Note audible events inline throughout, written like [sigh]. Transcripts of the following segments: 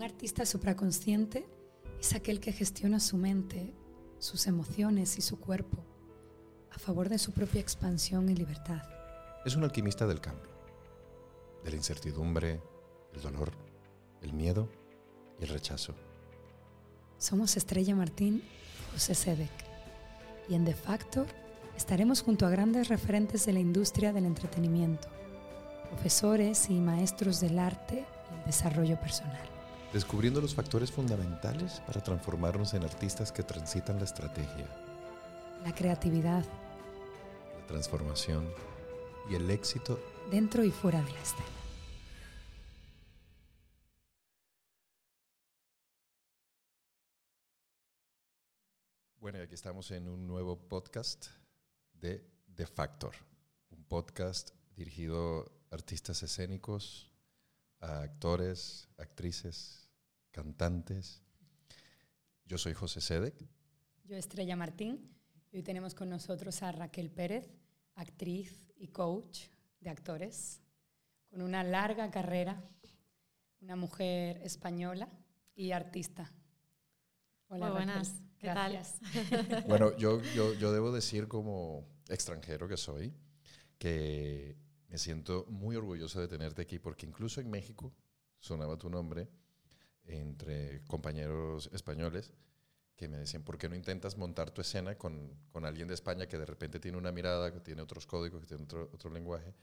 Un artista supraconsciente es aquel que gestiona su mente, sus emociones y su cuerpo a favor de su propia expansión y libertad. Es un alquimista del cambio, de la incertidumbre, el dolor, el miedo y el rechazo. Somos Estrella Martín y José Sedek. Y en De Factor estaremos junto a grandes referentes de la industria del entretenimiento, profesores y maestros del arte y el desarrollo personal. Descubriendo los factores fundamentales para transformarnos en artistas que transitan la estrategia, La creatividad la transformación y el éxito dentro y fuera de la escena. Bueno, y aquí estamos en un nuevo podcast de The Factor, un podcast dirigido a artistas escénicos, a actores, actrices, cantantes. Yo soy José Sedek. Yo, Estrella Martín, y hoy tenemos con nosotros a Raquel Pérez, actriz y coach de actores, con una larga carrera, una mujer española y artista. Hola, Muy buenas, Raquel. ¿qué tal? Gracias. [laughs] Bueno, yo, yo, yo debo decir como extranjero que soy, que me siento muy orgulloso de tenerte aquí, porque incluso en México sonaba tu nombre entre compañeros españoles que me decían, ¿por qué no intentas montar tu escena con, con alguien de España que de repente tiene una mirada, que tiene otros códigos, que tiene otro, otro lenguaje?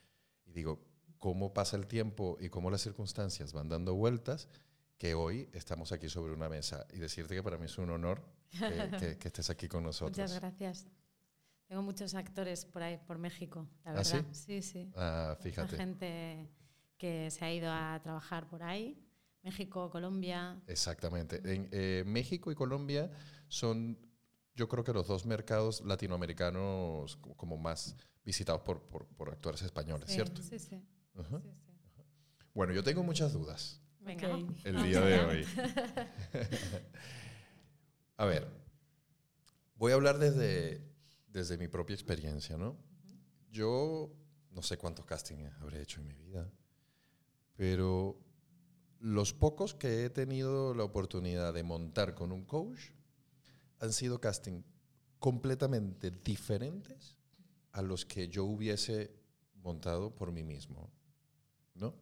Y digo, ¿cómo pasa el tiempo y cómo las circunstancias van dando vueltas? Que hoy estamos aquí sobre una mesa y decirte que para mí es un honor que, que- [laughs] que estés aquí con nosotros. Muchas gracias. Tengo muchos actores por ahí, por México, la ¿Ah, verdad. sí? Sí, sí. Ah, fíjate. gente que se ha ido a trabajar por ahí. México, Colombia. Exactamente. En eh, México y Colombia son, yo creo que los dos mercados latinoamericanos co- como más visitados por, por, por actores españoles, Sí, ¿cierto? Sí, sí. Ajá. sí, sí. Bueno, yo tengo muchas dudas Venga. El día de hoy. [laughs] A ver, voy a hablar desde, desde mi propia experiencia, ¿no? Yo no sé cuántos castings habré hecho en mi vida, pero los pocos que he tenido la oportunidad de montar con un coach han sido castings completamente diferentes a los que yo hubiese montado por mí mismo, ¿no?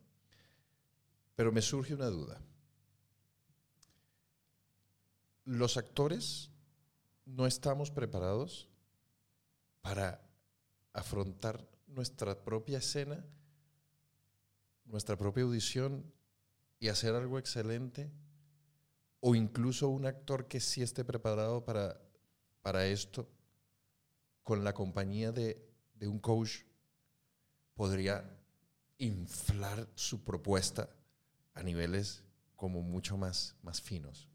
Pero me surge una duda. Los actores no estamos preparados para afrontar nuestra propia escena, nuestra propia audición y hacer algo excelente. O incluso un actor que sí esté preparado para, para esto, con la compañía de, de un coach, podría inflar su propuesta a niveles como mucho más, más finos.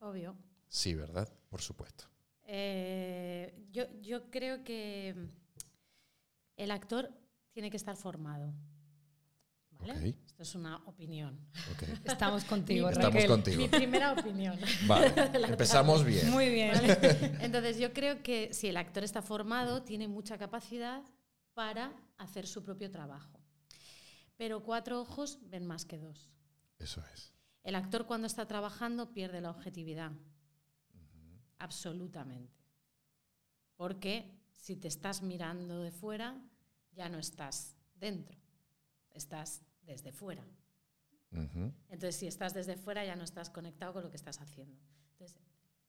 Obvio. Sí, ¿verdad? Por supuesto. Eh, yo, yo creo que el actor tiene que estar formado. Esto es una opinión. [laughs] Estamos contigo, Estamos Raquel. contigo. Mi primera opinión. [laughs] Vale, [laughs] empezamos bien. Muy bien. ¿vale? Entonces yo creo que si el actor está formado, tiene mucha capacidad para hacer su propio trabajo. Pero cuatro ojos ven más que dos. Eso es. El actor cuando está trabajando pierde la objetividad. Absolutamente. Porque si te estás mirando de fuera, ya no estás dentro, estás desde fuera. Ujú. Entonces, si estás desde fuera, ya no estás conectado con lo que estás haciendo. Entonces,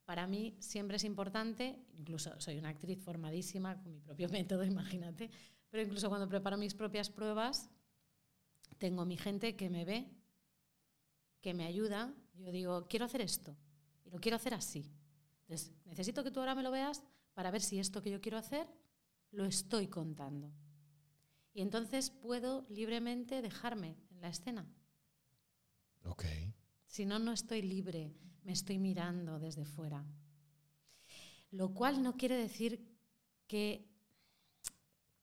para mí siempre es importante, incluso soy una actriz formadísima con mi propio [laughs] método, imagínate, pero incluso cuando preparo mis propias pruebas, tengo mi gente que me ve, que me ayuda. Yo digo, quiero hacer esto y lo quiero hacer así. Entonces, necesito que tú ahora me lo veas para ver si esto que yo quiero hacer lo estoy contando. Y entonces puedo libremente dejarme en la escena. Ok. Si no, no estoy libre, me estoy mirando desde fuera. Lo cual no quiere decir que,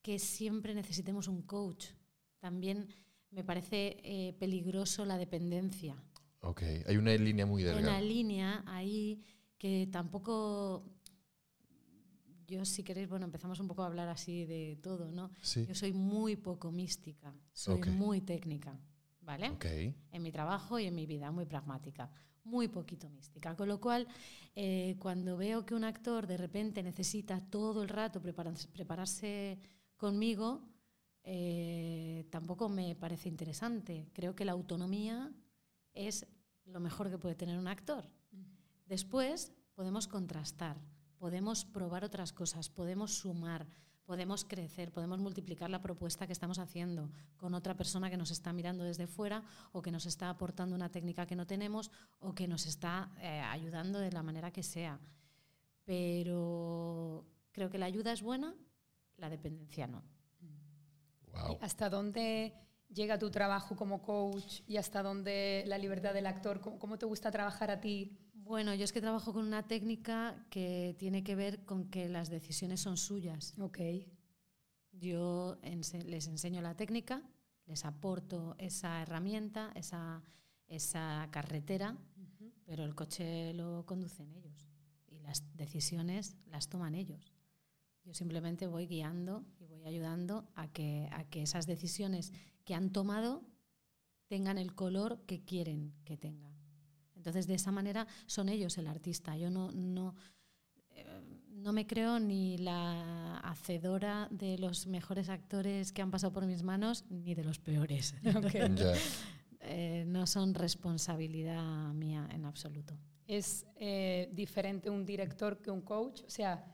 que siempre necesitemos un coach. También me parece eh, peligroso la dependencia. Ok. Hay una línea muy Hay delgada. una línea ahí que tampoco... Yo, si queréis, bueno, empezamos un poco a hablar así de todo, ¿no? Sí. Yo soy muy poco mística, soy muy técnica. ¿vale? En mi trabajo y en mi vida, muy pragmática, muy poquito mística. Con lo cual, eh, cuando veo que un actor de repente necesita todo el rato prepararse, prepararse conmigo, eh, tampoco me parece interesante. Creo que la autonomía es lo mejor que puede tener un actor. Después podemos contrastar, podemos probar otras cosas, podemos sumar, podemos crecer, podemos multiplicar la propuesta que estamos haciendo con otra persona que nos está mirando desde fuera o que nos está aportando una técnica que no tenemos o que nos está eh, ayudando de la manera que sea. Pero creo que la ayuda es buena, la dependencia no. Wow. ¿Hasta dónde llega tu trabajo como coach y hasta dónde la libertad del actor? ¿Cómo, cómo te gusta trabajar a ti? Bueno, yo es que trabajo con una técnica que tiene que ver con que las decisiones son suyas. Ok. Yo ense- les enseño la técnica, les aporto esa herramienta, esa, esa carretera, pero el coche lo conducen ellos y las decisiones las toman ellos. Yo simplemente voy guiando y voy ayudando a que, a que esas decisiones que han tomado tengan el color que quieren que tengan. Entonces, de esa manera son ellos el artista. Yo no, no, eh, no me creo ni la hacedora de los mejores actores que han pasado por mis manos, ni de los peores. [laughs] Eh, no son responsabilidad mía en absoluto. ¿Es eh, diferente un director que un coach? O sea,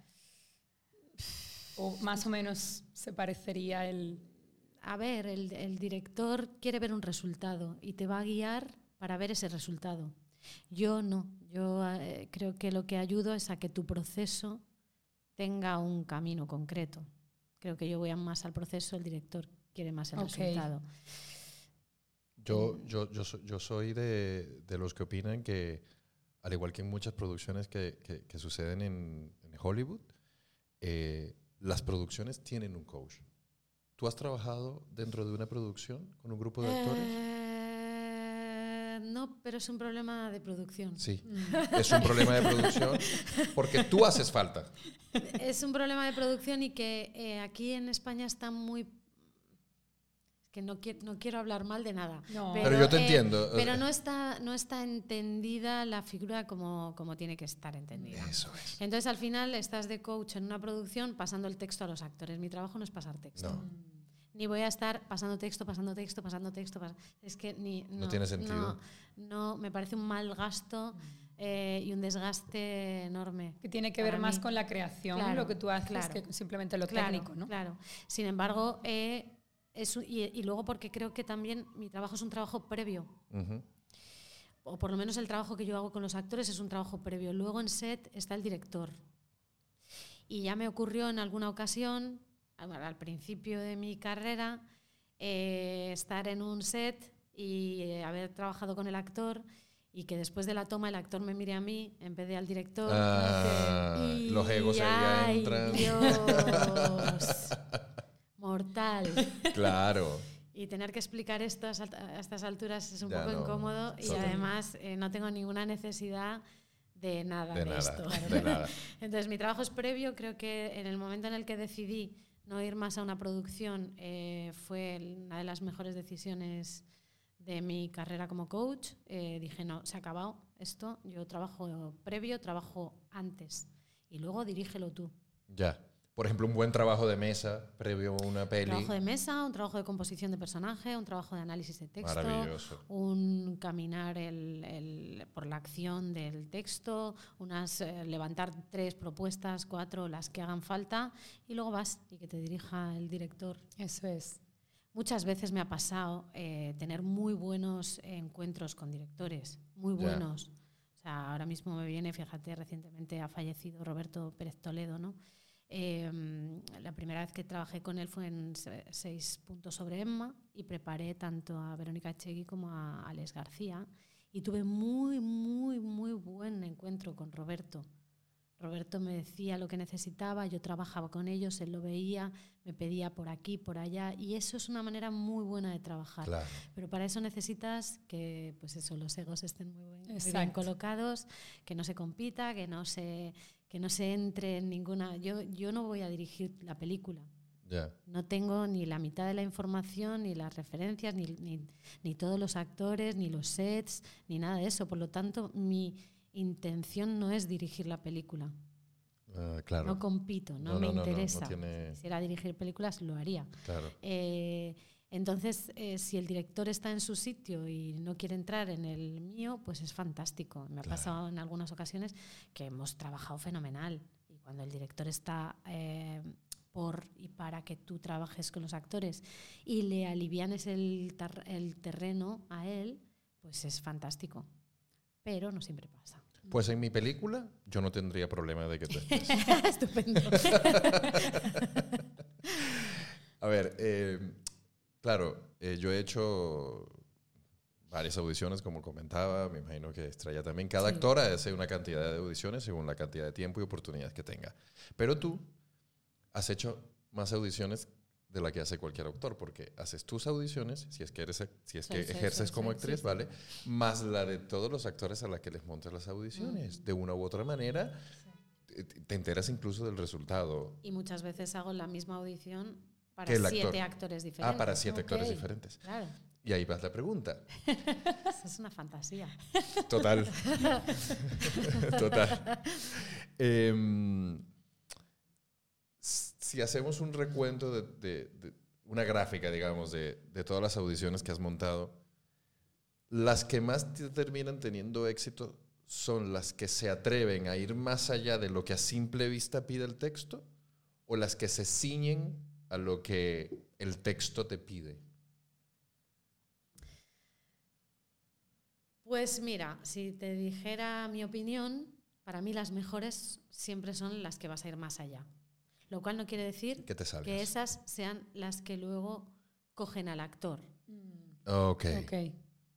o más o menos se parecería el... A ver, el, el director quiere ver un resultado y te va a guiar para ver ese resultado. Yo no, yo eh, creo que lo que ayudo es a que tu proceso tenga un camino concreto. Creo que yo voy a más al proceso, el director quiere más el resultado. Yo, yo, yo, yo soy de, de los que opinan que, al igual que en muchas producciones que, que- que suceden en, en Hollywood, eh, las producciones tienen un coach. ¿Tú has trabajado dentro de una producción con un grupo de actores? Eh, no, pero es un problema de producción. Sí, Mm. es un problema de producción [laughs] porque tú haces falta. Es un problema de producción y que eh, aquí en España está muy... Es que no, quiero no quiero hablar mal de nada. No. Pero yo te entiendo. Pero no está, no está entendida la figura como, como tiene que estar entendida. Eso es. Entonces al final estás de coach en una producción pasando el texto a los actores. Mi trabajo no es pasar texto. No. Ni voy a estar pasando texto, pasando texto, pasando texto. pas- Es que ni... No tiene sentido. No, no, me parece un mal gasto eh, y un desgaste enorme. Que tiene que ver más mí. con la creación, Claro, lo que tú haces, claro. que simplemente lo Claro, técnico, ¿no? Claro. Sin embargo, eh, es y, y luego porque creo que también mi trabajo es un trabajo previo. O por lo menos el trabajo que yo hago con los actores es un trabajo previo. Luego en set está el director. Y ya me ocurrió en alguna ocasión, al principio de mi carrera, eh, estar en un set y eh, haber trabajado con el actor y que después de la toma el actor me mire a mí en vez de al director. Ah, Y, los egos ahí ¡ay, entran. Dios! [laughs] Mortal. Claro. Y tener que explicar esto a estas alturas es un Ya poco no, incómodo y además eh, no tengo ninguna necesidad de nada de, De nada. esto. De nada. [laughs] Entonces mi trabajo es previo, creo que en el momento en el que decidí no ir más a una producción eh, fue una de las mejores decisiones de mi carrera como coach. Eh, dije, no, se ha acabado esto, yo trabajo previo, trabajo antes y luego dirígelo tú. Ya. Por ejemplo, un buen trabajo de mesa previo a una Un peli. trabajo de mesa, un trabajo de composición de personaje, un trabajo de análisis de texto, Maravilloso. un caminar el- el- por la acción del texto, unas eh, levantar tres propuestas, cuatro, las que hagan falta, y luego vas y que te dirija el director. Eso es. Muchas veces me ha pasado eh, tener muy buenos encuentros con directores, muy buenos. O sea, ahora mismo me viene, fíjate, recientemente ha fallecido Roberto Pérez Toledo, ¿no? Eh, la primera vez que trabajé con él fue en se- seis puntos sobre Emma y preparé tanto a Verónica Chegui como a Alex García y tuve muy, muy, muy buen encuentro con Roberto. Roberto me decía lo que necesitaba, yo trabajaba con ellos, él lo veía, me pedía por aquí, por allá, y eso es una manera muy buena de trabajar. Claro. Pero para eso necesitas que pues eso, los egos estén muy, buen- muy bien colocados, que no se compita, que no se, que no se entre en ninguna... Yo, yo no voy a dirigir la película, Ya. No tengo ni la mitad de la información, ni las referencias, ni, ni- ni todos los actores, ni los sets, ni nada de eso. Por lo tanto, mi intención no es dirigir la película. Ah, claro. No compito, no, No, me no, no, no, interesa. tiene- Si quisiera dirigir películas, lo haría. Claro. Eh, entonces, eh, si el director está en su sitio y no quiere entrar en el mío, pues es fantástico. Me ha Claro. pasado en algunas ocasiones que hemos trabajado fenomenal. Y cuando el director está eh, por y para que tú trabajes con los actores y le alivianes el, el terreno a él, pues es fantástico. Pero no siempre pasa. Pues en mi película yo no tendría problema de que tú [laughs] estés. Estupendo. [laughs] A ver, eh, claro, eh, yo he hecho varias audiciones, como comentaba, me imagino que Estrella también. Cada Sí. actora hace una cantidad de audiciones según la cantidad de tiempo y oportunidades que tenga. Pero tú has hecho más audiciones de la que hace cualquier autor, porque haces tus audiciones, si es que, eres, si es que sí, ejerces sí, como actriz. ¿vale? Más la de todos los actores a la que les montas las audiciones. De una u otra manera, te enteras incluso del resultado. Y muchas veces hago la misma audición para Que el actor. siete actores diferentes. Ah, para siete actores Ok. diferentes. Claro, Y ahí vas la pregunta. [laughs] es una fantasía. Total. [laughs] Total. S- si hacemos un recuento de, de- de una gráfica, digamos, de, de todas las audiciones que has montado, las que más te terminan teniendo éxito son las que se atreven a ir más allá de lo que a simple vista pide el texto o las que se ciñen a lo que el texto te pide. Pues mira, si te dijera mi opinión, para mí las mejores siempre son las que vas a ir más allá. Lo cual no quiere decir Que te que esas sean las que luego cogen al actor. Ok. Ok.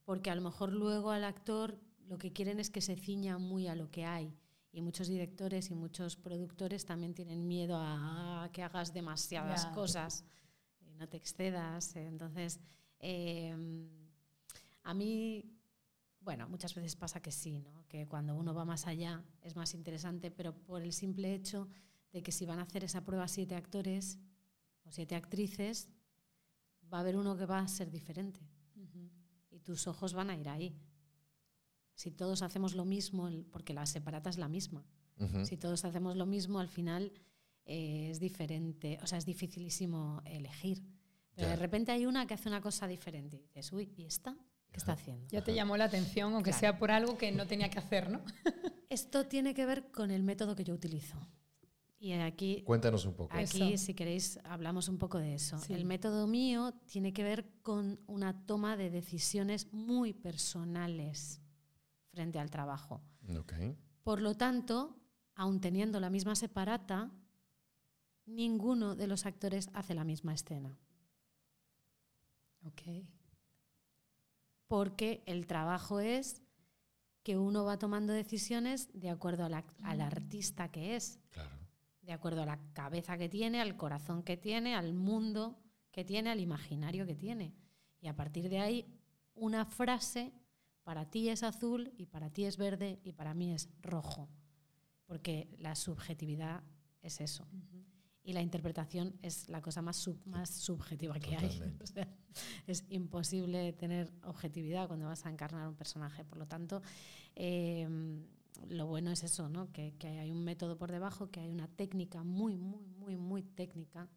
Porque a lo mejor luego al actor lo que quieren es que se ciña muy a lo que hay. Y muchos directores y muchos productores también tienen miedo a, que hagas demasiadas cosas y no te excedas. Entonces, eh, a mí, bueno, muchas veces pasa que sí, ¿no? que cuando uno va más allá es más interesante, pero por el simple hecho de que si van a hacer esa prueba siete actores o siete actrices, va a haber uno que va a ser diferente y tus ojos van a ir ahí. Si todos hacemos lo mismo, porque la separata es la misma, si todos hacemos lo mismo, al final eh, es diferente, o sea, es dificilísimo elegir. Pero de repente hay una que hace una cosa diferente y dices, uy, ¿y esta? ¿Qué está haciendo? Ya te llamó la atención, aunque Claro. sea por algo que no tenía que hacer, ¿no? [laughs] Esto tiene que ver con el método que yo utilizo. Y aquí Cuéntanos un poco. Aquí, Eso. si queréis, hablamos un poco de eso. Sí. El método mío tiene que ver con una toma de decisiones muy personales frente al trabajo. Por lo tanto, aun teniendo la misma separata, ninguno de los actores hace la misma escena. Ok. Porque el trabajo es que uno va tomando decisiones de acuerdo la- al artista que es. Claro. de acuerdo a la cabeza que tiene, al corazón que tiene, al mundo que tiene, al imaginario que tiene. Y a partir de ahí, una frase para ti es azul y para ti es verde y para mí es rojo. Porque la subjetividad es eso. Y la interpretación es la cosa más, sub- más subjetiva que hay. [laughs] O sea, es imposible tener objetividad cuando vas a encarnar un personaje. Por lo tanto, eh, lo bueno es eso, ¿no? que, que hay un método por debajo, que hay una técnica muy, muy, muy, muy técnica,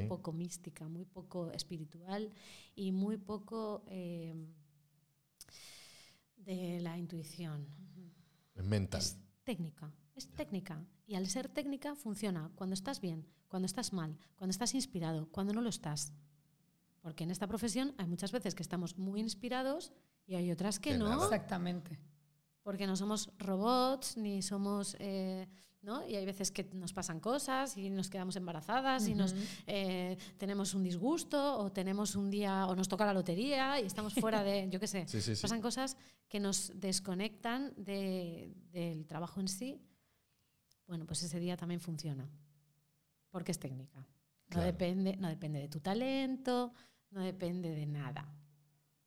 muy poco mística, muy poco espiritual y muy poco eh, de la intuición. Es mental. Es técnica, es técnica. Y al ser técnica funciona cuando estás bien, cuando estás mal, cuando estás inspirado, cuando no lo estás. Porque en esta profesión hay muchas veces que estamos muy inspirados y hay otras que Que no, nada. Exactamente. Porque no somos robots ni somos... eh, ¿no? Y hay veces que nos pasan cosas y nos quedamos embarazadas y nos eh, tenemos un disgusto o tenemos un día o nos toca la lotería y estamos fuera de, yo qué sé, [laughs] Sí, sí, sí. pasan cosas que nos desconectan de- del trabajo en sí, bueno, pues ese día también funciona, porque es técnica. No, Claro. depende, no depende de tu talento, no depende de nada.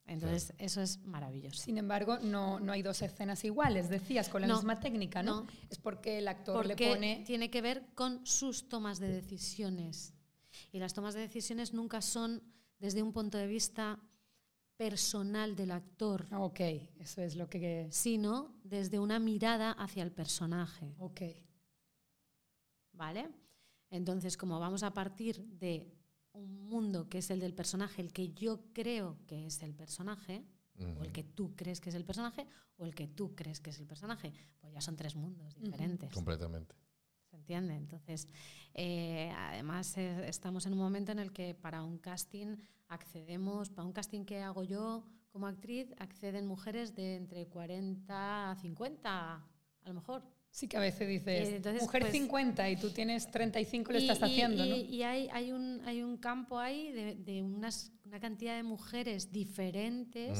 Entonces, eso es maravilloso. Sin embargo, no, no hay dos escenas iguales, decías, con la No, misma técnica, ¿no? no. Es porque el actor le Porque pone... tiene que ver con sus tomas de decisiones. Y las tomas de decisiones nunca son desde un punto de vista personal del actor. Ok, eso es lo que... Sino desde una mirada hacia el personaje. Ok. ¿Vale? Entonces, como vamos a partir de un mundo que es el del personaje, el que yo creo que es el personaje, o el que tú crees que es el personaje, o el que tú crees que es el personaje, pues ya son tres mundos diferentes. Completamente. ¿Se entiende? Entonces, eh, además eh, estamos en un momento en el que para un casting accedemos, para un casting que hago yo como actriz, acceden mujeres de entre 40 a 50, a lo mejor. Sí, que a veces dices, mujer 50 pues y tú tienes 35, lo estás haciendo, y, ¿no? Y hay, hay, un, hay un campo ahí de, de unas, una cantidad de mujeres diferentes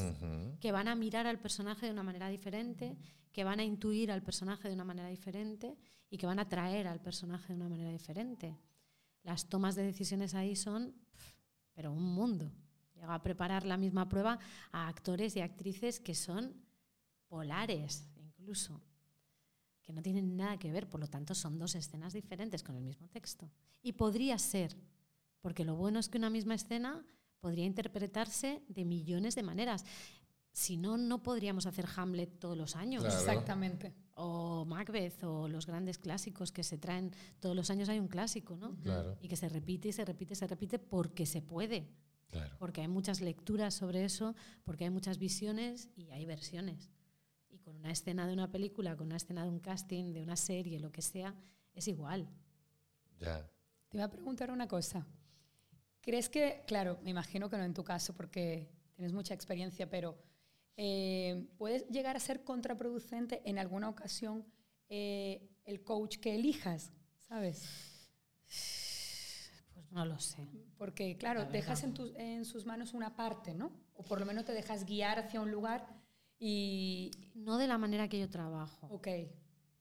que van a mirar al personaje de una manera diferente, que van a intuir al personaje de una manera diferente y que van a traer al personaje de una manera diferente. Las tomas de decisiones ahí son, pero un mundo. Llega a preparar la misma prueba a actores y actrices que son polares, incluso que no tienen nada que ver, por lo tanto son dos escenas diferentes con el mismo texto. Y podría ser, porque lo bueno es que una misma escena podría interpretarse de millones de maneras. Si no, no podríamos hacer Hamlet todos los años. Exactamente. O Macbeth, o los grandes clásicos que se traen todos los años hay un clásico, ¿no? Claro. Y que se repite y se repite y se repite porque se puede. Claro. Porque hay muchas lecturas sobre eso, porque hay muchas visiones y hay versiones con una escena de una película, con una escena de un casting, de una serie, lo que sea, es igual. Ya. Te iba a preguntar una cosa. ¿Crees que, claro, me imagino que no en tu caso porque tienes mucha experiencia, pero eh, ¿puedes llegar a ser contraproducente en alguna ocasión eh, el coach que elijas, sabes? Pues no lo sé. Porque, claro, dejas en, en sus manos una parte, ¿no? O por lo menos te dejas guiar hacia un lugar y no de la manera que yo trabajo. Ok.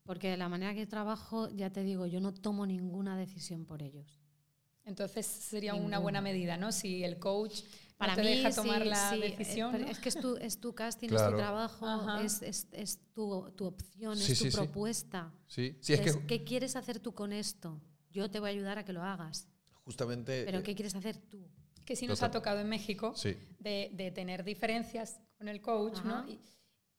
Porque de la manera que trabajo, ya te digo, yo no tomo ninguna decisión por ellos. Entonces sería una buena medida, ¿no? Si el coach Para te deja tomar la decisión. Es que es tu, es tu casting, es tu trabajo, es, es, es tu, tu, opción, es tu propuesta. Sí, sí. Es que... ¿Qué quieres hacer tú con esto? Yo te voy a ayudar a que lo hagas. Justamente. Pero eh, ¿qué quieres hacer tú? Que sí nos ha tocado en México de, de, tener diferencias con el coach, ¿no? Y,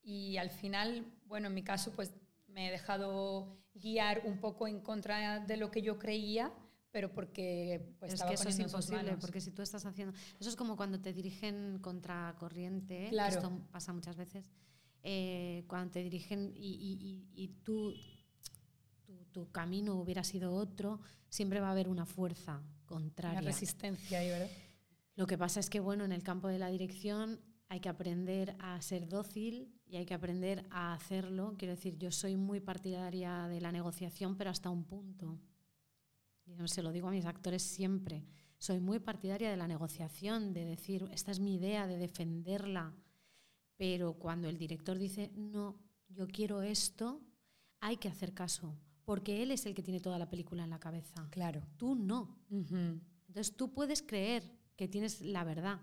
y, al final, bueno, en mi caso, pues me he dejado guiar un poco en contra de lo que yo creía, pero porque pues, es que eso es imposible, porque si tú estás haciendo... Eso es como cuando te dirigen contra corriente, claro. esto pasa muchas veces, eh, cuando te dirigen y, y, y tú, tu, tu, camino hubiera sido otro, siempre va a haber una fuerza contraria. Una resistencia ahí, ¿verdad? Lo que pasa es que, bueno, en el campo de la dirección hay que aprender a ser dócil y hay que aprender a hacerlo. Quiero decir, yo soy muy partidaria de la negociación, pero hasta un punto. Y se lo digo a mis actores siempre. Soy muy partidaria de la negociación, de decir, esta es mi idea, de defenderla. Pero cuando el director dice, no, yo quiero esto, hay que hacer caso, porque él es el que tiene toda la película en la cabeza. Claro. Tú no. Entonces tú puedes creer que tienes la verdad,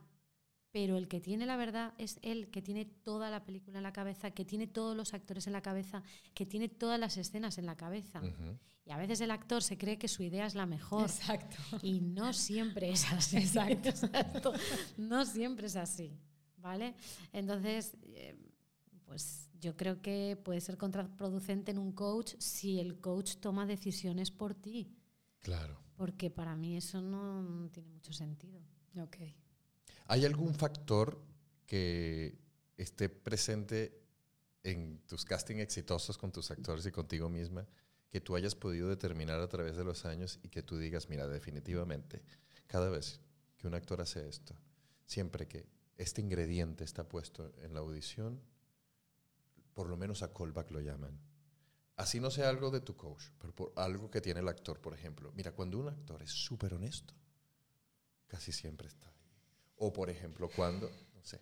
pero el que tiene la verdad es él, que tiene toda la película en la cabeza, que tiene todos los actores en la cabeza, que tiene todas las escenas en la cabeza. Y a veces el actor se cree que su idea es la mejor. Exacto. Y no siempre es [laughs] así. Exacto. No siempre es así. ¿Vale? Entonces, eh, pues yo creo que puede ser contraproducente en un coach si el coach toma decisiones por ti. Claro. Porque para mí eso no tiene mucho sentido. Ok. ¿Hay algún factor que esté presente en tus castings exitosos con tus actores y contigo misma que tú hayas podido determinar a través de los años y que tú digas, mira, definitivamente, cada vez que un actor hace esto, siempre que este ingrediente está puesto en la audición, por lo menos a callback lo llaman. Así no sea algo de tu coach, pero por algo que tiene el actor, por ejemplo. Mira, cuando un actor es súper honesto, casi siempre está. O, por ejemplo, cuando, no sé.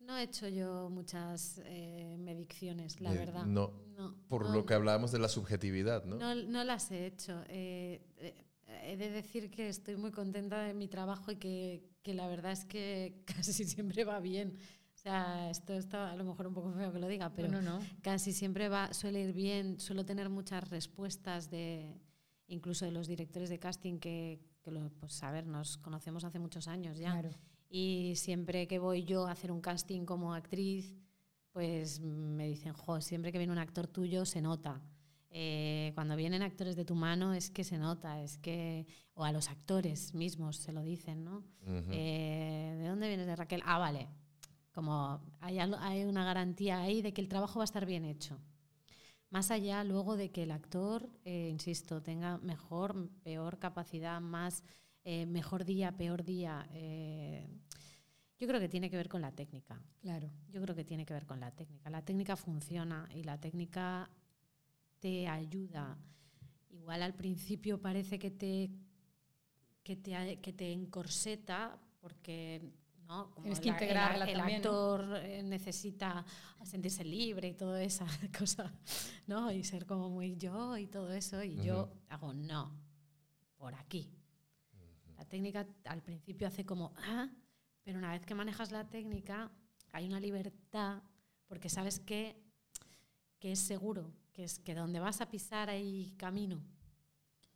No he hecho yo muchas eh, medicciones, la Eh, verdad. No, No, por no, lo que hablábamos de la subjetividad, ¿no? no, no las he hecho. Eh, eh, he de decir que estoy muy contenta de mi trabajo y que, que la verdad es que [laughs] casi siempre va bien. O sea, esto está a lo mejor un poco feo que lo diga, pero no, no. casi siempre va, suele ir bien, suelo tener muchas respuestas de incluso de los directores de casting que, que lo, pues a ver, nos conocemos hace muchos años ya. Claro. Y siempre que voy yo a hacer un casting como actriz, pues me dicen, jo, siempre que viene un actor tuyo se nota. Eh, cuando vienen actores de tu mano es que se nota, es que, o a los actores mismos se lo dicen, ¿no? Eh, ¿De dónde vienes de Raquel? Ah, vale. Como hay, algo- hay una garantía ahí de que el trabajo va a estar bien hecho. Más allá luego de que el actor, eh, insisto, tenga mejor, peor capacidad, más, eh, mejor día, peor día. eh, yo creo que tiene que ver con la técnica. Claro. Yo creo que tiene que ver con la técnica. La técnica funciona y la técnica te ayuda. Igual al principio parece que te, que te, que te encorseta porque ¿no? Como Tienes que la- el- integrarla el, también, ¿no? actor eh, necesita sentirse libre y toda esa [laughs] cosa, ¿no? Y ser como muy yo y todo eso. Y yo hago no, por aquí. La técnica al principio hace como, ah, pero una vez que manejas la técnica hay una libertad porque sabes que, que es seguro, que es que donde vas a pisar hay camino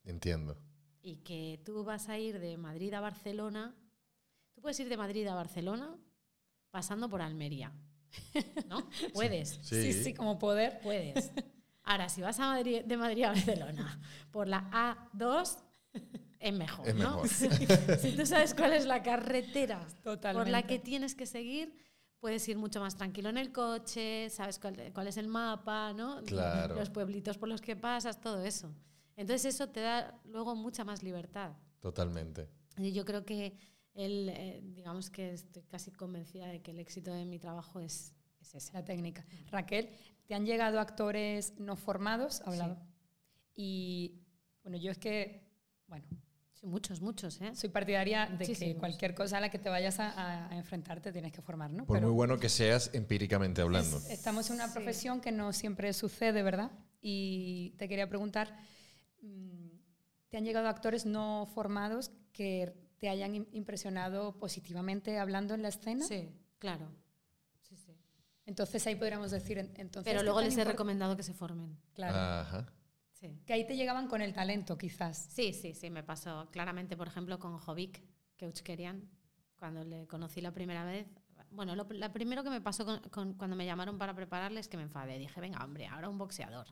Entiendo. y que tú vas a ir de Madrid a Barcelona, puedes ir de Madrid a Barcelona pasando por Almería, [laughs] ¿no? Puedes. Sí, sí, como poder. Puedes. Ahora, si vas a Madrid, de Madrid a Barcelona por la A2, es mejor. Es ¿no? mejor. si tú sabes cuál es la carretera Totalmente. por la que tienes que seguir, puedes ir mucho más tranquilo en el coche, sabes cuál, cuál es el mapa, ¿no? Claro. los pueblitos por los que pasas, todo eso. Entonces eso te da luego mucha más libertad. Totalmente. Y yo creo que el, eh, digamos que estoy casi convencida de que el éxito de mi trabajo es, es ese. La técnica. Raquel, ¿te han llegado actores no formados? Hablaba. Y bueno, yo es que, bueno, Sí, muchos, muchos, ¿eh? soy partidaria de que cualquier cosa a la que te vayas a, a- a enfrentar te tienes que formar, ¿no? Por muy bueno que seas empíricamente hablando. es- estamos en una Sí. profesión que no siempre sucede, ¿verdad? Y te quería preguntar, mm, ¿te han llegado actores no formados que te hayan im- impresionado positivamente hablando en la escena? Sí, claro. Sí, sí. Entonces ahí podríamos decir, en- entonces... Pero ¿qué luego les he recomendado que se formen. Claro. Ajá. Sí. Que ahí te llegaban con el talento, quizás. Sí, sí, sí, me pasó claramente, por ejemplo, con Jovic Keuchkerian, cuando le conocí la primera vez. Bueno, lo, primero que me pasó con- con- cuando me llamaron para prepararle es que me enfadé. Dije, venga, hombre, ahora un boxeador.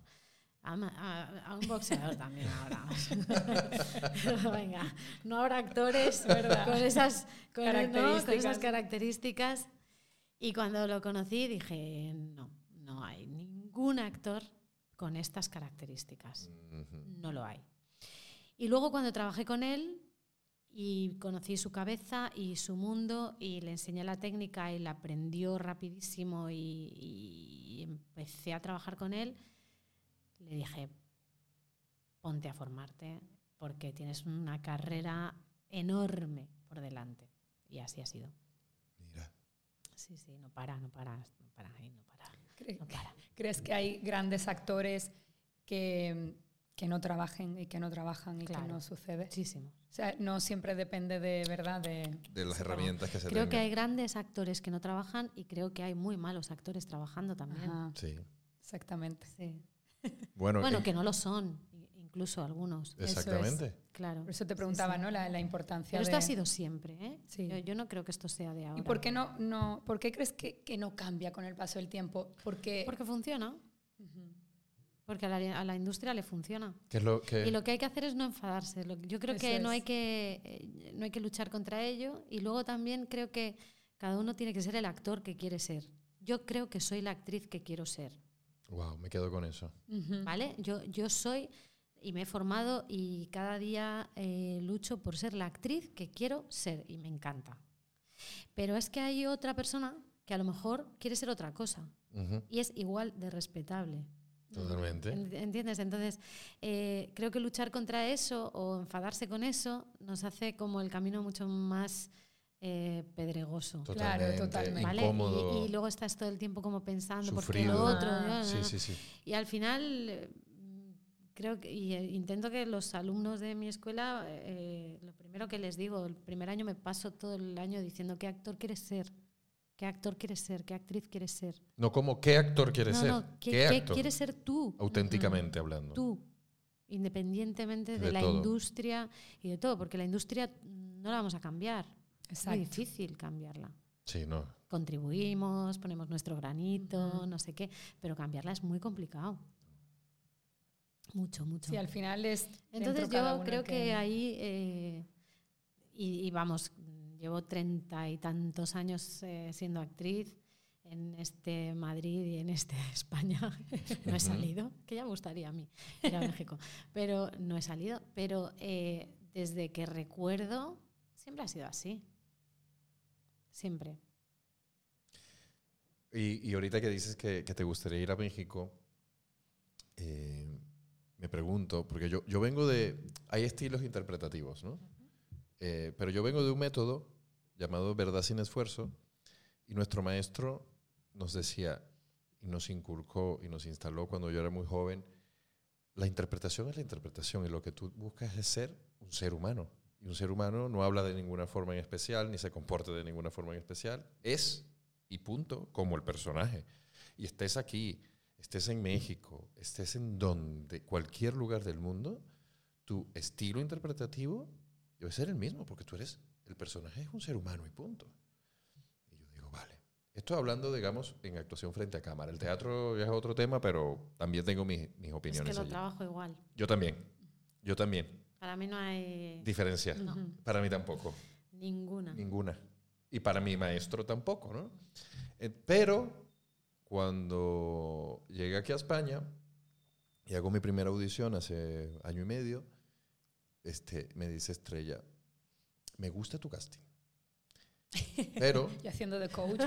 A, a- a un boxeador también ahora. [laughs] venga, no habrá actores con esas, con, ¿no? con Características. esas características. Y cuando lo conocí dije, no, no hay ningún actor con estas características no lo hay. Y luego cuando trabajé con él y conocí su cabeza y su mundo y le enseñé la técnica y la aprendió rapidísimo y, y empecé a trabajar con él, le dije, ponte a formarte porque tienes una carrera enorme por delante. Y así ha sido. Mira. Sí, sí, no para, no para, no para, no para, ¿Cre- no para. ¿Crees que hay grandes actores que, que no trabajen y que no trabajan y Claro. que no sucede? Muchísimo. O sea, no siempre depende de verdad de... De las Sí, herramientas que se Creo que hay grandes actores que no trabajan y creo que hay muy malos actores trabajando también. Ajá, Sí. exactamente. Sí. [laughs] Bueno, Bueno, en- que no lo son, incluso algunos. es. exactamente. Claro. Por eso te preguntaba, sí. ¿no? La, la importancia Pero esto de... ha sido siempre, ¿eh? Sí. Yo, yo no creo que esto sea de ahora. ¿Y por qué, no, no, por qué crees que, que no cambia con el paso del tiempo? Porque... Porque funciona, porque a la, a la industria le funciona. ¿Qué es lo que Y lo que hay que hacer es no enfadarse. Lo- yo creo que no hay que, eh, no hay que luchar contra ello. Y luego también creo que cada uno tiene que ser el actor que quiere ser. Yo creo que soy la actriz que quiero ser. Wow, me quedo con eso. ¿Vale? Yo, yo soy y me he formado y cada día eh, lucho por ser la actriz que quiero ser y me encanta. Pero es que hay otra persona que a lo mejor quiere ser otra cosa y es igual de respetable. Totalmente. En- ¿Entiendes? Entonces, eh, creo que luchar contra eso o enfadarse con eso nos hace como el camino mucho más eh, pedregoso. Totalmente. totalmente. ¿vale? Incómodo. Y, y luego estás todo el tiempo como pensando, porque lo otro. Ah, no, no, Sí, sí, sí. Y al final, eh, mm, creo que, y eh, intento que los alumnos de mi escuela, eh, lo primero que les digo, el primer año me paso todo el año diciendo qué actor quieres ser, qué actor quieres ser, qué actriz quieres ser. No como qué actor quieres no, ser. no, ¿qué, ¿Qué, qué actor? quieres ser tú? Auténticamente hablando. Tú. independientemente de, De la todo. industria y de todo, porque la industria no la vamos a cambiar. Es muy difícil cambiarla. Sí, no. Contribuimos, ponemos nuestro granito, no sé qué, pero cambiarla es muy complicado. Mucho, mucho. Sí, al final es. Entonces yo creo que, ahí, eh, y, y vamos, llevo treinta y tantos años eh, siendo actriz en este Madrid y en este [laughs] España. no he salido, que ya me gustaría a mí ir a México, pero no he salido. Pero eh, desde que recuerdo, siempre ha sido así. Siempre. Y, y ahorita que dices que, que te gustaría ir a México, eh, me pregunto, porque yo, yo vengo de... Hay estilos interpretativos, ¿no? Eh, pero yo vengo de un método llamado verdad sin esfuerzo y nuestro maestro nos decía y nos inculcó y nos instaló cuando yo era muy joven, la interpretación es la interpretación y lo que tú buscas es ser un ser humano. Y un ser humano no habla de ninguna forma en especial, ni se comporta de ninguna forma en especial. Es, y punto, como el personaje. Y estés aquí, estés en México, estés en donde, cualquier lugar del mundo, tu estilo interpretativo debe ser el mismo, porque tú eres, el personaje es un ser humano y punto. Y yo digo, vale. Esto hablando, digamos, en actuación frente a cámara. El teatro ya es otro tema, pero también tengo mis, mis Es opiniones que lo allí. trabajo igual. Yo también. Yo también. Para mí no hay Diferencia. No. Para mí tampoco. ninguna. Ninguna. Y para mi maestro tampoco, ¿no? Eh, pero cuando llegué aquí a España y hago mi primera audición hace año y medio, este, me dice Estrella, me gusta tu casting. Pero, [laughs] Y haciendo de coach.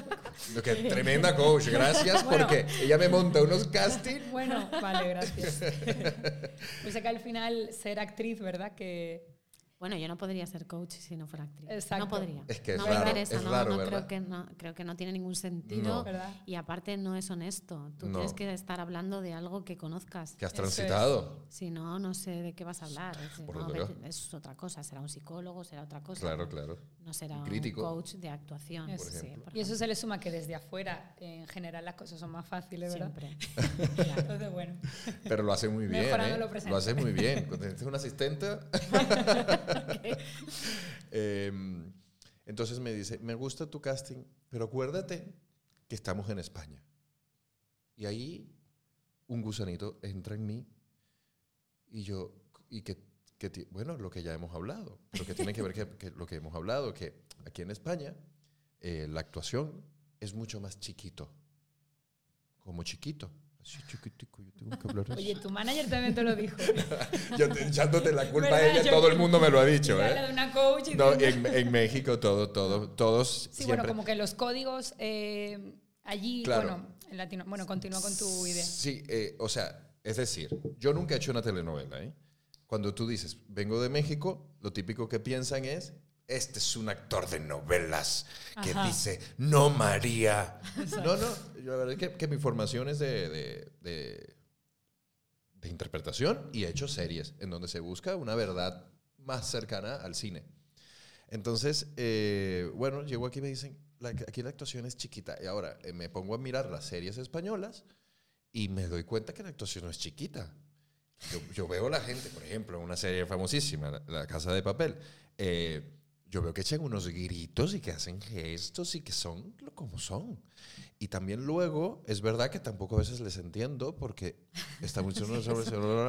lo que tremenda coach, gracias Bueno. porque ella me monta unos castings. bueno, vale, gracias. [laughs] pues acá al final ser actriz, ¿verdad? Que Bueno, yo no podría ser coach si no fuera actriz. Exacto. No podría. Es que es no raro, me interesa, es no, raro, no creo que no creo que no tiene ningún sentido y aparte no es honesto. Tú No. tienes que estar hablando de algo que conozcas. Que has Eso es. transitado. Si no, no sé de qué vas a hablar. Es, otra cosa. Será un psicólogo, será otra cosa. Claro, claro. no será Un coach de actuación. Por sí, por Y eso se le suma que desde afuera, en general, las cosas son más fáciles, ¿verdad? Siempre. [laughs] Entonces, bueno. Pero lo hace muy bien. Mejorando ¿eh? lo. Lo hace muy bien. Cuando tienes una asistente. [laughs] [laughs] Em, entonces me dice, me gusta tu casting, pero acuérdate que estamos en España. Y ahí un gusanito entra en mí y yo, y que, bueno, lo que ya hemos hablado, pero que tiene que ver que lo que hemos hablado, que aquí en España eh, la actuación es mucho más chiquito, como chiquito. Así chiquitico, yo tengo que hablar así. Oye, tu manager también te lo dijo. [laughs] Yo te- echándote la culpa a ella, Yo- todo el mundo me lo ha dicho, ¿eh? de una coach y No, en, en México todo, todo, [laughs] todos Sí, siempre... bueno, como que los códigos eh, allí, Claro. bueno, en latino. Bueno, continúa con tu idea. Sí, eh, o sea, es decir, yo nunca he hecho una telenovela, ¿eh? Cuando tú dices, vengo de México, lo típico que piensan es, este es un actor de novelas que Ajá. dice, no María. No, no, yo la verdad es que, que mi formación es de, de, de- de interpretación y he hecho series en donde se busca una verdad más cercana al cine. Entonces, eh, bueno, llego aquí y me dicen, la- aquí la actuación es chiquita. Y ahora eh, me pongo a mirar las series españolas y me doy cuenta que la actuación no es chiquita. Yo, yo veo la gente, por ejemplo, en una serie famosísima, La, La Casa de Papel, eh, yo veo que echan unos gritos y que hacen gestos y que son lo- como son. Y también luego, es verdad que tampoco a veces les entiendo porque está mucho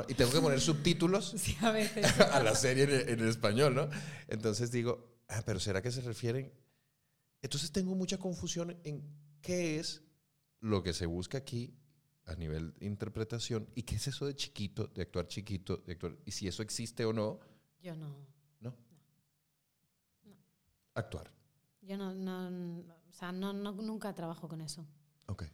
y tengo que poner subtítulos [laughs] Sí, a veces. [laughs] a la serie en, en español, ¿no? Entonces digo, ah, pero ¿será que se refieren? Entonces tengo mucha confusión en qué es lo que se busca aquí a nivel de interpretación y qué es eso de chiquito, de actuar chiquito, de actuar, y si eso existe o no, Yo. No. Actuar. Yo no, no- o sea, no, no- nunca trabajo con eso. Ok.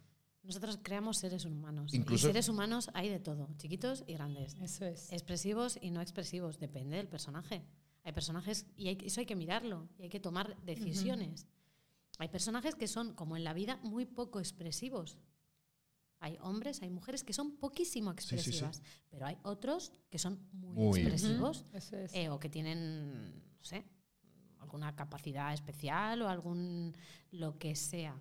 Nosotros creamos seres humanos. Incluso- y seres humanos hay de todo, chiquitos y grandes. Eso es. Expresivos y no expresivos, depende del personaje. Hay personajes, y hay- eso hay que mirarlo, y hay que tomar decisiones. Hay personajes que son, como en la vida, muy poco expresivos. Hay hombres, hay mujeres que son poquísimo sí, sí. expresivas, pero hay otros que son muy, Muy. expresivos Ujú, Eso es. eh, o que tienen, no sé, alguna capacidad especial o algún lo que sea.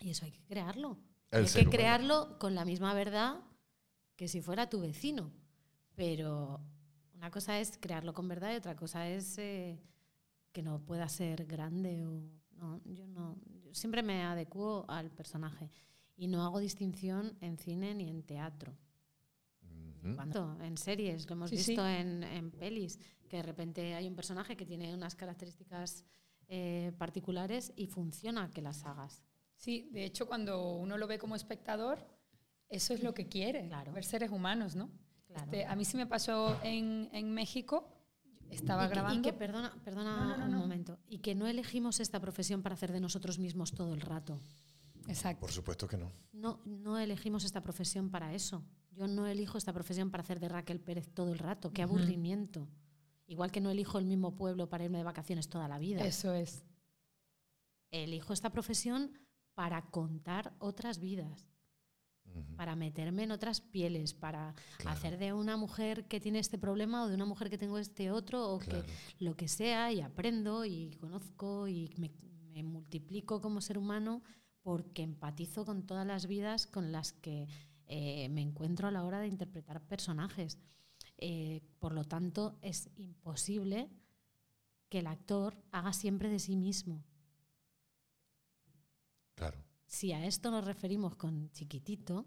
Y eso hay que crearlo. El hay que humano. crearlo con la misma verdad que si fuera tu vecino. Pero una cosa es crearlo con verdad y otra cosa es eh, que no pueda ser grande o no, yo no yo siempre me adecuo al personaje y no hago distinción en cine ni en teatro. Ujú. Cuando, en series, lo hemos Sí, sí. visto En, en pelis, que de repente hay un personaje que tiene unas características eh, particulares y funciona que las hagas. Sí, de hecho, cuando uno lo ve como espectador, eso es lo que quiere, Claro. ver seres humanos, ¿no? Claro. Este, a mí sí me pasó en, en México, estaba y que, y grabando. que, perdona, perdona No, no, no, un no. momento, y que no elegimos esta profesión para hacer de nosotros mismos todo el rato. Exacto. Por supuesto que no. No, no elegimos esta profesión para eso. Yo no elijo esta profesión para hacer de Raquel Pérez todo el rato. Qué aburrimiento. Igual que no elijo el mismo pueblo para irme de vacaciones toda la vida. Eso es. Elijo esta profesión para contar otras vidas, Ujú. para meterme en otras pieles, para Claro, hacer de una mujer que tiene este problema o de una mujer que tengo este otro o claro. que lo que sea y aprendo y conozco y me, me multiplico como ser humano porque empatizo con todas las vidas con las que eh, me encuentro a la hora de interpretar personajes. Eh, por lo tanto, es imposible que el actor haga siempre de sí mismo. Claro. Si a esto nos referimos con chiquitito,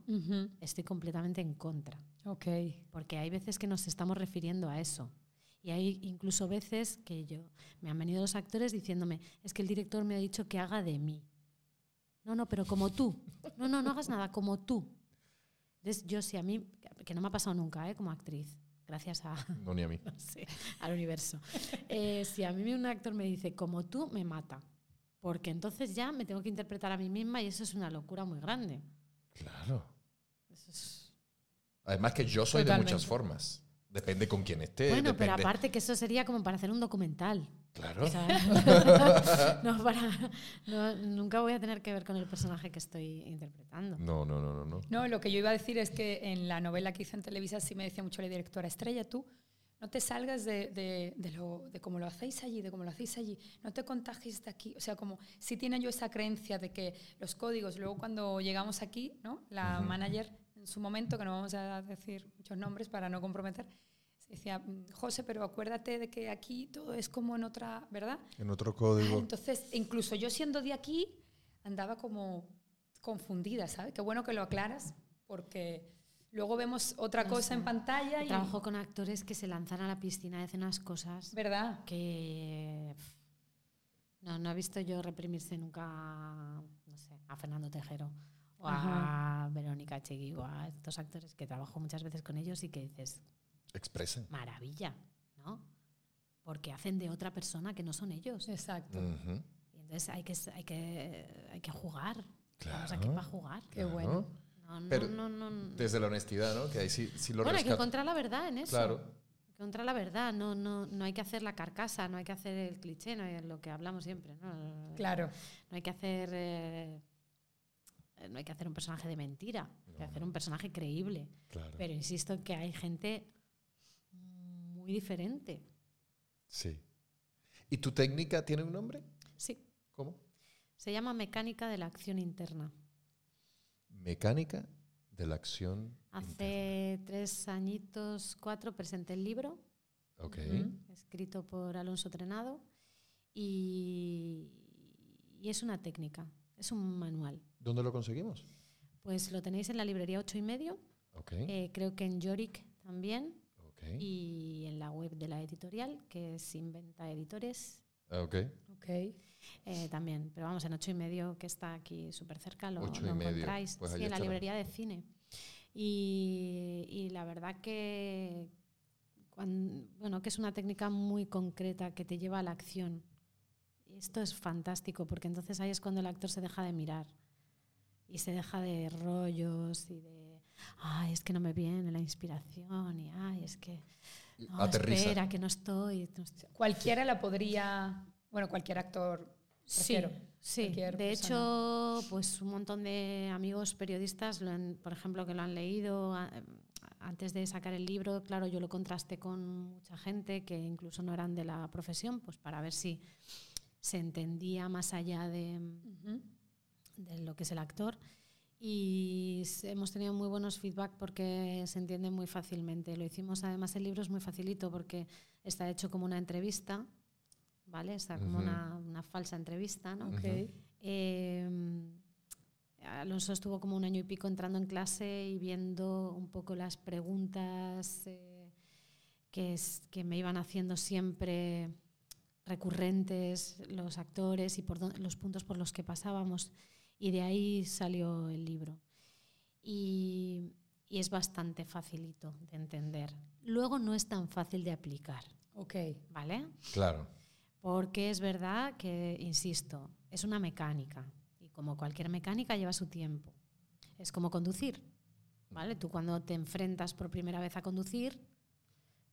estoy completamente en contra. Ok. Porque hay veces que nos estamos refiriendo a eso. Y hay incluso veces que yo me han venido los actores diciéndome, es que el director me ha dicho que haga de mí. No, no, pero como tú. No, no, no hagas nada, como tú. Entonces, yo sí, a mí, que no me ha pasado nunca, ¿eh? como actriz, gracias a, [laughs] No ni a mí. no sé, al universo. Eh, si a mí un actor me dice, como tú, me mata. Porque entonces ya me tengo que interpretar a mí misma y eso es una locura muy grande. Claro. Eso es- Además que yo soy Totalmente. de muchas formas. Depende con quién esté. Bueno, pero depende- aparte que eso sería como para hacer un documental. Claro. O sea, [laughs] no, para, no, nunca voy a tener que ver con el personaje que estoy interpretando. No, no, no, no, no. No, lo que yo iba a decir es que en la novela que hice en Televisa sí me decía mucho la directora, Estrella, tú no te salgas de, de, de lo, de cómo lo hacéis allí, de cómo lo hacéis allí, no te contagies de aquí. O sea, como si tiene yo esa creencia de que los códigos, luego cuando llegamos aquí, ¿no? la Ujú. manager en su momento, que no vamos a decir muchos nombres para no comprometer, decía, "Mm, José, pero acuérdate de que aquí todo es como en otra, ¿verdad? En otro Ah, código. entonces, incluso yo siendo de aquí, andaba como confundida, ¿sabes? Qué bueno que lo aclaras, porque luego vemos otra No cosa sé. en pantalla y... Trabajo con actores que se lanzan a la piscina y hacen unas cosas ¿Verdad? que... No, no he visto yo reprimirse nunca, no sé, a Fernando Tejero o a Verónica Chegui o a estos actores que trabajo muchas veces con ellos y que dices, Expresen. maravilla, ¿no? Porque hacen de otra persona que no son ellos. Exacto. Y entonces hay que, hay que, hay que jugar. Estamos aquí Claro. para jugar. Qué Claro. bueno. No, no, Pero no, no, no. Desde la honestidad, ¿no? Que ahí sí, sí lo Bueno, hay que encontrar la verdad en eso. Claro. Encontrar la verdad. No, no, no hay que hacer la carcasa, no hay que hacer el cliché, no hay lo que hablamos siempre. No, Claro. no hay que hacer. eh, no hay que hacer un personaje de mentira, hay que hacer no. un personaje creíble. Claro. Pero insisto en que hay gente muy diferente. Sí. ¿Y tu técnica tiene un nombre? Sí, ¿Cómo? se llama mecánica de la acción interna. Mecánica de la acción. interna. Hace tres añitos, cuatro, presenté el libro, Ok. Escrito por Alonso Trenado, y, y es una técnica, es un manual. ¿Dónde lo conseguimos? Pues lo tenéis en la librería 8 y medio, Ok. eh, creo que en Yorick también, ok. y en la web de la editorial, que es Inventa Editores, Ah, ok. Ok. eh, también. Pero vamos, en 8 y medio, que está aquí súper cerca, lo, Ocho lo y medio, encontráis. pues sí, en la librería de cine. Y, y la verdad que, cuan- bueno, que es una técnica muy concreta que te lleva a la acción. Y esto es fantástico, porque entonces ahí es cuando el actor se deja de mirar y se deja de rollos y de, ay, es que no me viene la inspiración y, ay, es que, no, Aterriza. espera, que no estoy. no estoy". Cualquiera la podría, bueno, cualquier actor, Sí, prefiero. sí. cualquier De persona. hecho, pues un montón de amigos periodistas, lo han- por ejemplo, que lo han leído a- antes de sacar el libro, claro, yo lo contrasté con mucha gente que incluso no eran de la profesión, pues para ver si se entendía más allá de lo que es el actor. Y hemos tenido muy buenos feedback porque se entiende muy fácilmente. Lo hicimos, además el libro es muy facilito porque está hecho como una entrevista, ¿vale? Está como Ujú. una, una falsa entrevista, ¿no? Ok. Eh, Alonso estuvo como un año y pico entrando en clase y viendo un poco las preguntas eh, que, es- que me iban haciendo siempre recurrentes los actores y por los puntos por los que pasábamos. Y de ahí salió el libro. Y, y es bastante facilito de entender. Luego no es tan fácil de aplicar, Ok. ¿vale? Claro. Porque es verdad que, insisto, es una mecánica y como cualquier mecánica lleva su tiempo. Es como conducir, ¿vale? Tú cuando te enfrentas por primera vez a conducir,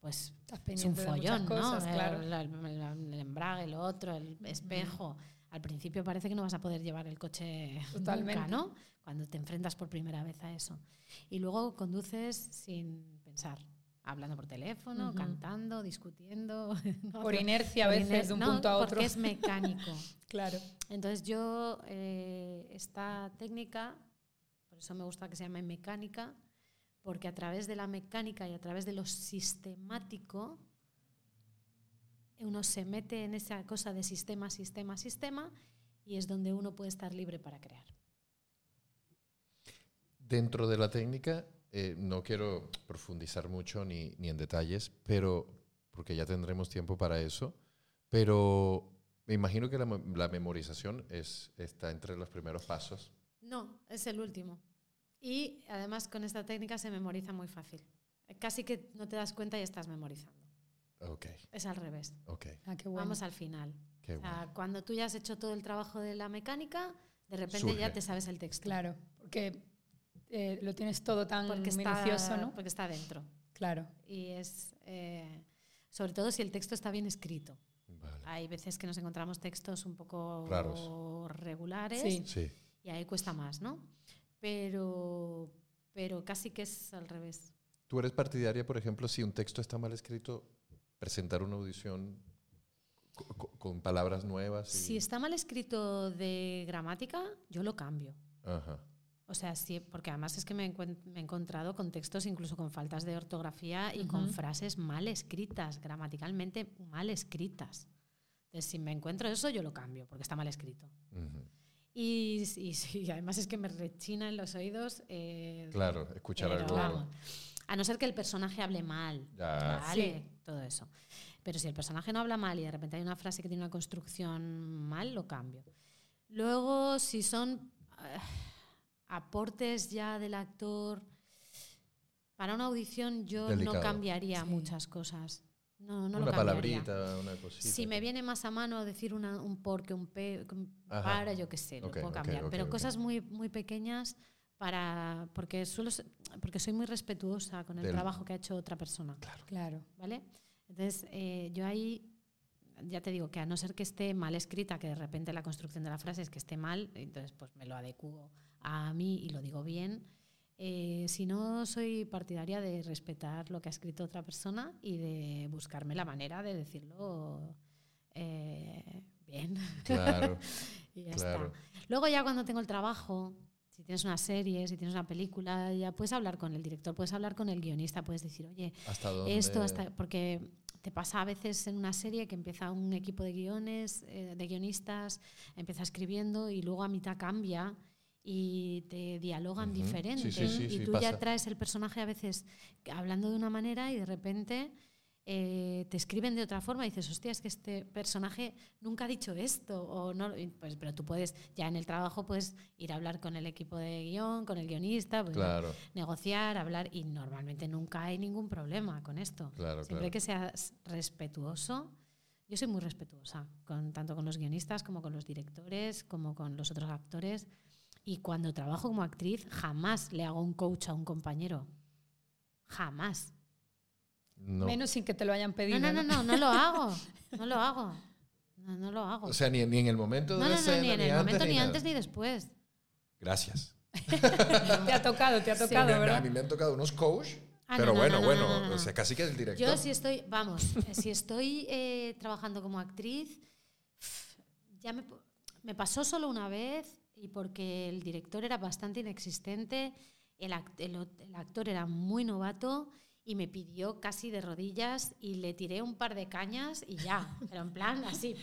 pues Estás es un follón, cosas, ¿no? claro. El, el- el- el embrague, lo otro, el espejo. Al principio parece que no vas a poder llevar el coche Totalmente. nunca, ¿no? Cuando te enfrentas por primera vez a eso. Y luego conduces sin pensar, hablando por teléfono, cantando, discutiendo. [laughs] ¿no? Por inercia a veces iner- de un no, punto a otro. Porque es mecánico. [laughs] Claro. Entonces yo, eh, esta técnica, por eso me gusta que se llame mecánica, porque a través de la mecánica y a través de lo sistemático, uno se mete en esa cosa de sistema, sistema, sistema, y es donde uno puede estar libre para crear. Dentro de la técnica, eh, no quiero profundizar mucho ni, ni en detalles, pero porque ya tendremos tiempo para eso, pero me imagino que la, la memorización es, está entre los primeros pasos. No, es el último. Y además con esta técnica se memoriza muy fácil. Casi que no te das cuenta y estás memorizando. Es al revés. Ah, qué bueno. Vamos al final. qué O sea, bueno. cuando tú ya has hecho todo el trabajo de la mecánica, de repente Surge. ya te sabes el texto. Claro, porque eh, lo tienes todo tan porque minucioso, está, ¿no? porque está dentro. Claro. Y es, eh, sobre todo si el texto está bien escrito. Vale. Hay veces que nos encontramos textos un poco Raros. regulares Sí. Sí, y ahí cuesta más, ¿no? Pero, pero casi que es al revés. ¿Tú eres partidaria, por ejemplo, si un texto está mal escrito, presentar una audición co- co- con, palabras nuevas? y- Si está mal escrito de gramática, yo lo cambio. Ajá. O sea, sí, porque además es que me, me he encontrado con textos incluso con faltas de ortografía y con Ujú. frases mal escritas, gramaticalmente mal escritas. Entonces, si me encuentro eso, yo lo cambio, porque está mal escrito. ujú. Y, y sí, [laughs] además es que me rechina en los oídos. eh, Claro, escuchar pero algo. vamos, a no ser que el personaje hable mal, Ya. vale, todo eso. Pero si el personaje no habla mal y de repente hay una frase que tiene una construcción mal, lo cambio. Luego, si son eh, aportes ya del actor, para una audición yo Delicado. no cambiaría Sí. muchas cosas. No, no una lo palabrita, una cosita. Si me viene más a mano decir una- un por que un pe, un para, yo qué sé, lo Ok, puedo cambiar. ok, Pero ok. cosas muy, muy pequeñas para porque suelo ser- porque soy muy respetuosa con el Del- trabajo que ha hecho otra persona, Claro. ¿vale? Entonces eh, yo ahí ya te digo que a no ser que esté mal escrita, que de repente la construcción de la frase es que esté mal, entonces pues me lo adecuo a mí y lo digo bien. Eh, si no, soy partidaria de respetar lo que ha escrito otra persona y de buscarme la manera de decirlo eh, bien. Claro, [laughs] y ya claro. está. Luego ya cuando tengo el trabajo, si tienes una serie, si tienes una película, ya puedes hablar con el director, puedes hablar con el guionista, puedes decir, oye, esto hasta porque te pasa a veces en una serie que empieza un equipo de guiones eh, de guionistas empieza escribiendo y luego a mitad cambia y te dialogan diferente Sí, sí, sí, y tú ya traes el personaje a veces hablando de una manera y de repente eh, te escriben de otra forma y dices, hostia, es que este personaje nunca ha dicho esto. O no, pues, pero tú puedes, ya en el trabajo, puedes ir a hablar con el equipo de guion, con el guionista, pues, Claro, negociar, hablar y normalmente nunca hay ningún problema con esto. claro, Siempre claro. que seas respetuoso. Yo soy muy respetuosa, con, tanto con los guionistas como con los directores, como con los otros actores. Y cuando trabajo como actriz, jamás le hago un coach a un compañero. Jamás. No. Menos sin que te lo hayan pedido. No, no, no, no, no lo [laughs] hago. No lo hago. No, no lo hago. O sea, ni, ni en el momento no, de no, la no, escena, ni en el antes, momento, ni nada. antes ni después. Gracias. te ha tocado, te ha Sí. tocado, me- ¿verdad? a mí me han tocado unos coach, Ah, pero no, no, bueno, no, no, bueno, no, no, no. o sea, casi que el director. Yo si estoy, vamos, eh, si estoy eh, trabajando como actriz, ya me, me pasó solo una vez y porque el director era bastante inexistente, el, el actor era muy novato y me pidió casi de rodillas y le tiré un par de cañas y ya, pero en plan así.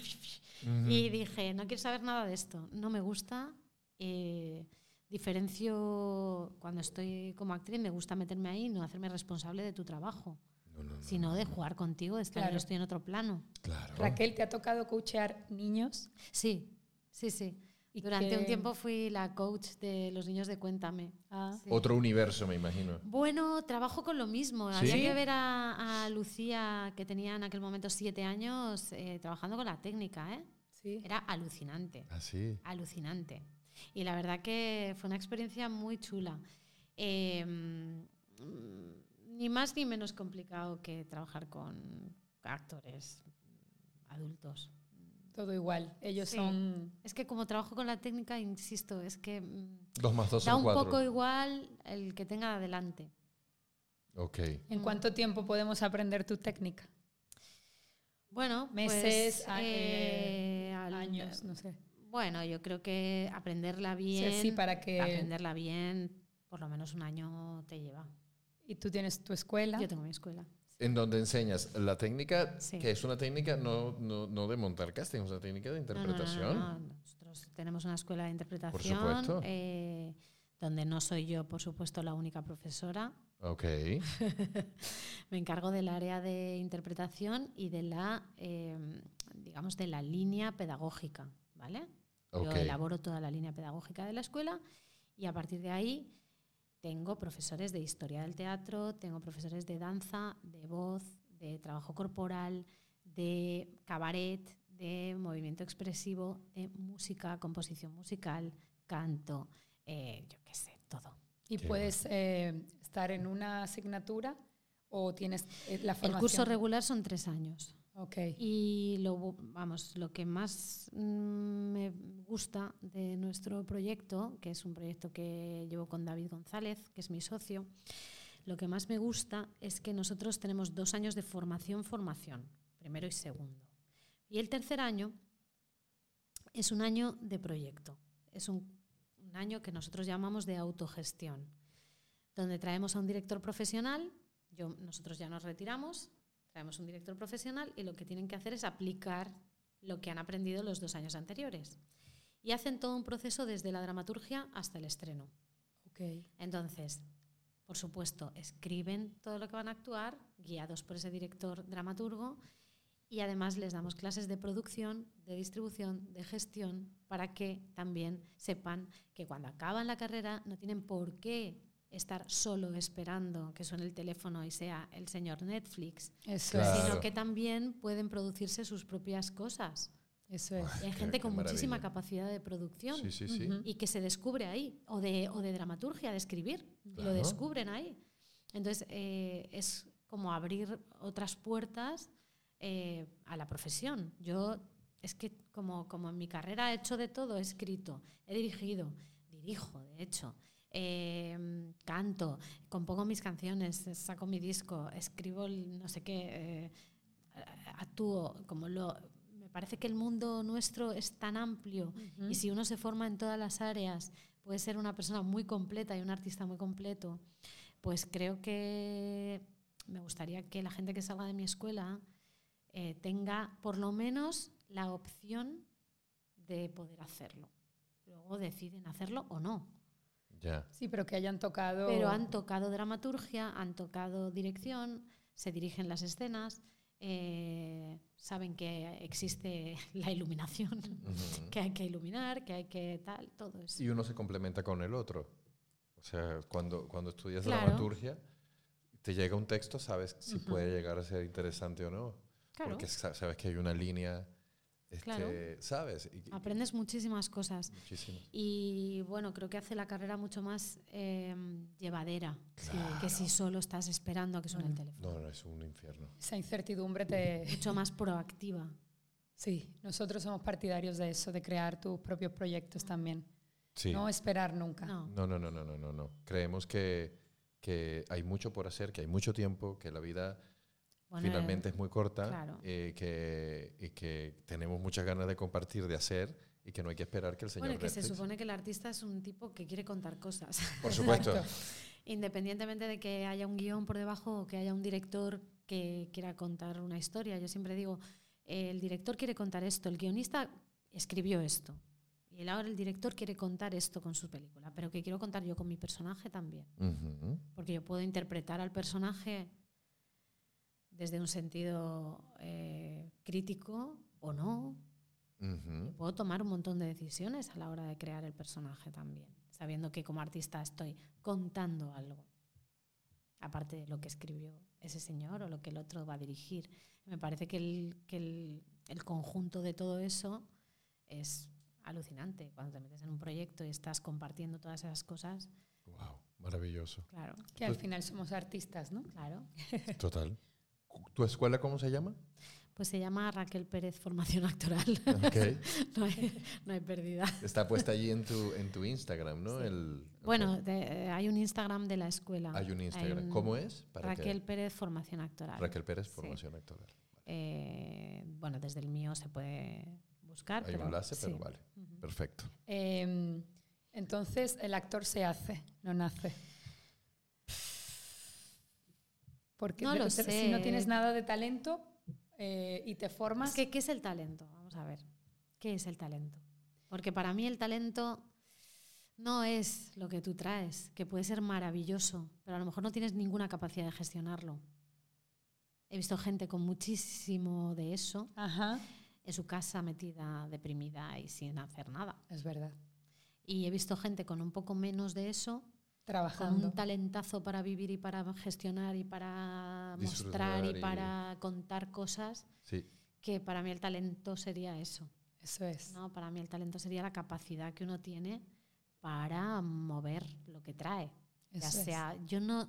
Y dije, no quiero saber nada de esto, no me gusta. Eh, diferencio cuando estoy como actriz, me gusta meterme ahí y no hacerme responsable de tu trabajo. sino de jugar contigo, de estar estoy en otro plano. Raquel, ¿te ha tocado coachear niños? Sí, sí, sí. Durante un tiempo fui la coach de los niños de Cuéntame. Ah. Otro universo, me imagino. Bueno, trabajo con lo mismo. Había que ver a, Lucía, que tenía en aquel momento siete años, eh, trabajando con la técnica. ¿eh? Sí. Era alucinante. ¿Ah, sí? Alucinante. Y la verdad que fue una experiencia muy chula. Em, ni más ni menos complicado que trabajar con actores adultos. Todo igual. Ellos son. Es que como trabajo con la técnica, insisto, es que. Mm, dos más dos Da un poco igual el que tenga adelante. Ok. ¿En mm. cuánto tiempo podemos aprender tu técnica? Bueno, meses, pues, eh, años, no sé. Bueno, yo creo que aprenderla bien. Sí, para que. Aprenderla bien, por lo menos un año te lleva. ¿Y tú tienes tu escuela? Yo tengo mi escuela en donde enseñas la técnica, que es una técnica no, no, no, de montar casting, es una técnica de interpretación. No, Nosotros tenemos una escuela de interpretación eh, donde no soy yo, por supuesto, la única profesora. Ok. [laughs] Me encargo del área de interpretación y de la, em, digamos, de la línea pedagógica, ¿vale? Yo elaboro toda la línea pedagógica de la escuela y a partir de ahí tengo profesores de historia del teatro, tengo profesores de danza, de voz, de trabajo corporal, de cabaret, de movimiento expresivo, de música, composición musical, canto, eh, yo qué sé, todo. ¿Y puedes eh, estar en una asignatura o tienes eh, la formación? El curso regular son tres años. Okay. Y lo, vamos, lo que más mm, me gusta de nuestro proyecto, que es un proyecto que llevo con David González, que es mi socio, lo que más me gusta es que nosotros tenemos dos años de formación-formación, primero y segundo. Y el tercer año es un año de proyecto, es un, un año que nosotros llamamos de autogestión, donde traemos a un director profesional, yo, nosotros ya nos retiramos, Traemos un director profesional y lo que tienen que hacer es aplicar lo que han aprendido los dos años anteriores. Y hacen todo un proceso desde la dramaturgia hasta el estreno. Okay. Entonces, por supuesto, escriben todo lo que van a actuar, guiados por ese director dramaturgo, y además les damos clases de producción, de distribución, de gestión, para que también sepan que cuando acaban la carrera no tienen por qué estar solo esperando que suene el teléfono y sea el señor Netflix, sino que también pueden producirse sus propias cosas. Eso es. hay gente con muchísima capacidad de producción y que se descubre ahí, o de, o de dramaturgia, de escribir, lo descubren ahí. Entonces, eh, es como abrir otras puertas eh, a la profesión. Yo, es que como, como en mi carrera he hecho de todo, he escrito, he dirigido, dirijo, de hecho. Em, canto, compongo mis canciones, saco mi disco, escribo no sé qué, eh, actúo, como lo... Me parece que el mundo nuestro es tan amplio y si uno se forma en todas las áreas puede ser una persona muy completa y un artista muy completo, pues creo que me gustaría que la gente que salga de mi escuela eh, tenga por lo menos la opción de poder hacerlo. Luego deciden hacerlo o no. Sí, pero que hayan tocado... Pero han tocado dramaturgia, han tocado dirección, se dirigen las escenas, eh, saben que existe [laughs] la iluminación, que hay que iluminar, que hay que tal, todo eso. Y uno se complementa con el otro. O sea, cuando, cuando estudias dramaturgia, te llega un texto, sabes si puede llegar a ser interesante o no. Porque sabes que hay una línea este, ¿Sabes? Aprendes muchísimas cosas. Y bueno, creo que hace la carrera mucho más em, llevadera que si solo estás esperando a que suene el teléfono. No, no, es un infierno. Esa incertidumbre te... Mucho más proactiva. Sí, nosotros somos partidarios de eso, de crear tus propios proyectos también. No esperar nunca. No, no, no, no, no, no. no. Creemos que, que hay mucho por hacer, que hay mucho tiempo, que la vida finalmente es muy corta y, que, que tenemos muchas ganas de compartir, de hacer y que no hay que esperar que el señor Bueno, que se supone que el artista es un tipo que quiere contar cosas. Por supuesto. [laughs] Independientemente de que haya un guion por debajo o que haya un director que quiera contar una historia. Yo siempre digo, eh, el director quiere contar esto, el guionista escribió esto. Y ahora el director quiere contar esto con su película, pero que quiero contar yo con mi personaje también. Porque yo puedo interpretar al personaje desde un sentido eh, crítico o no. Puedo tomar un montón de decisiones a la hora de crear el personaje también, sabiendo que como artista estoy contando algo, aparte de lo que escribió ese señor o lo que el otro va a dirigir. Me parece que el, que el, el conjunto de todo eso es alucinante. Cuando te metes en un proyecto y estás compartiendo todas esas cosas, Wow, maravilloso. claro, Que al Pues- final somos artistas, ¿no? claro. Total. ¿Tu escuela cómo se llama? Pues se llama Raquel Pérez Formación Actoral. Ok. [laughs] no, hay, no hay pérdida. Está puesta allí en tu, [laughs] en tu Instagram, ¿no? Sí. El, Bueno, de- hay un Instagram de la escuela. hay un Instagram. un- ¿Cómo es? Para que- Raquel Pérez Formación Actoral. Raquel Pérez, Sí. formación actoral. Eh, bueno, desde el mío se puede buscar. Hay un enlace, pero sí. vale. Perfecto. Eh, entonces, el actor se hace, no nace. Porque No lo si no tienes nada de talento eh, y te formas, ¿qué es el talento? Vamos a ver. ¿Qué es el talento? Porque para mí el talento no es lo que tú traes, que puede ser maravilloso, pero a lo mejor no tienes ninguna capacidad de gestionarlo. He visto gente con muchísimo de eso Ajá, en su casa metida, deprimida y sin hacer nada. es verdad. Y he visto gente con un poco menos de eso con Trabajando. un talentazo para vivir y para gestionar y para Disfrutar mostrar y, y- para contar cosas, Sí. que para mí el talento sería eso. Eso es. ¿no? Para mí el talento sería la capacidad que uno tiene para mover lo que trae. Ya eso es. sea, yo no,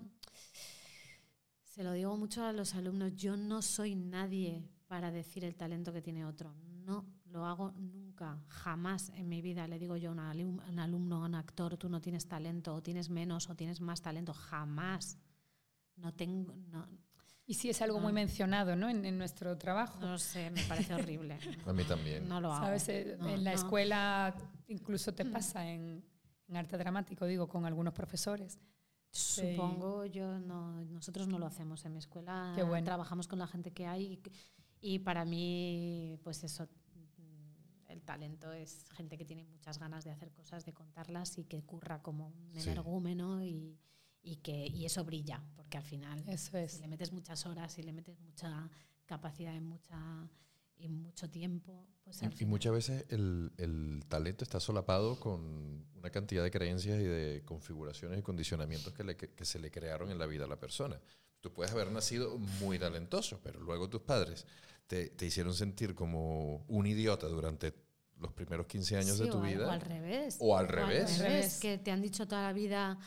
se lo digo mucho a los alumnos, yo no soy nadie para decir el talento que tiene otro. No lo hago nunca, jamás en mi vida le digo yo a un, alum- a un alumno, a un actor, tú no tienes talento, o tienes menos, o tienes más talento, jamás. No tengo, no, Y sí es algo No. muy mencionado, ¿no? En, en nuestro trabajo. no sé, me parece horrible. [laughs] A mí también. No lo hago. ¿Sabes? Eh, No, en la no. escuela incluso te Mm. pasa en, en arte dramático, digo, con algunos profesores. Sí. Supongo, yo no, nosotros no lo hacemos en mi escuela. Qué bueno. Trabajamos con la gente que hay y, y para mí, pues eso, el talento es gente que tiene muchas ganas de hacer cosas, de contarlas y que curra como un Sí. energúmeno y, y que y eso brilla, porque al final Eso si es. le metes muchas horas y le metes mucha capacidad y mucha y mucho tiempo, pues Y, muchas veces el, el talento está solapado con una cantidad de creencias y de configuraciones y condicionamientos que, le- que- que se le crearon en la vida a la persona. Tú puedes haber nacido muy talentoso, pero luego tus padres te, te hicieron sentir como un idiota durante los primeros 15 años Sí, de tu o al- vida. O al revés. O al revés. revés. Que te han dicho toda la vida.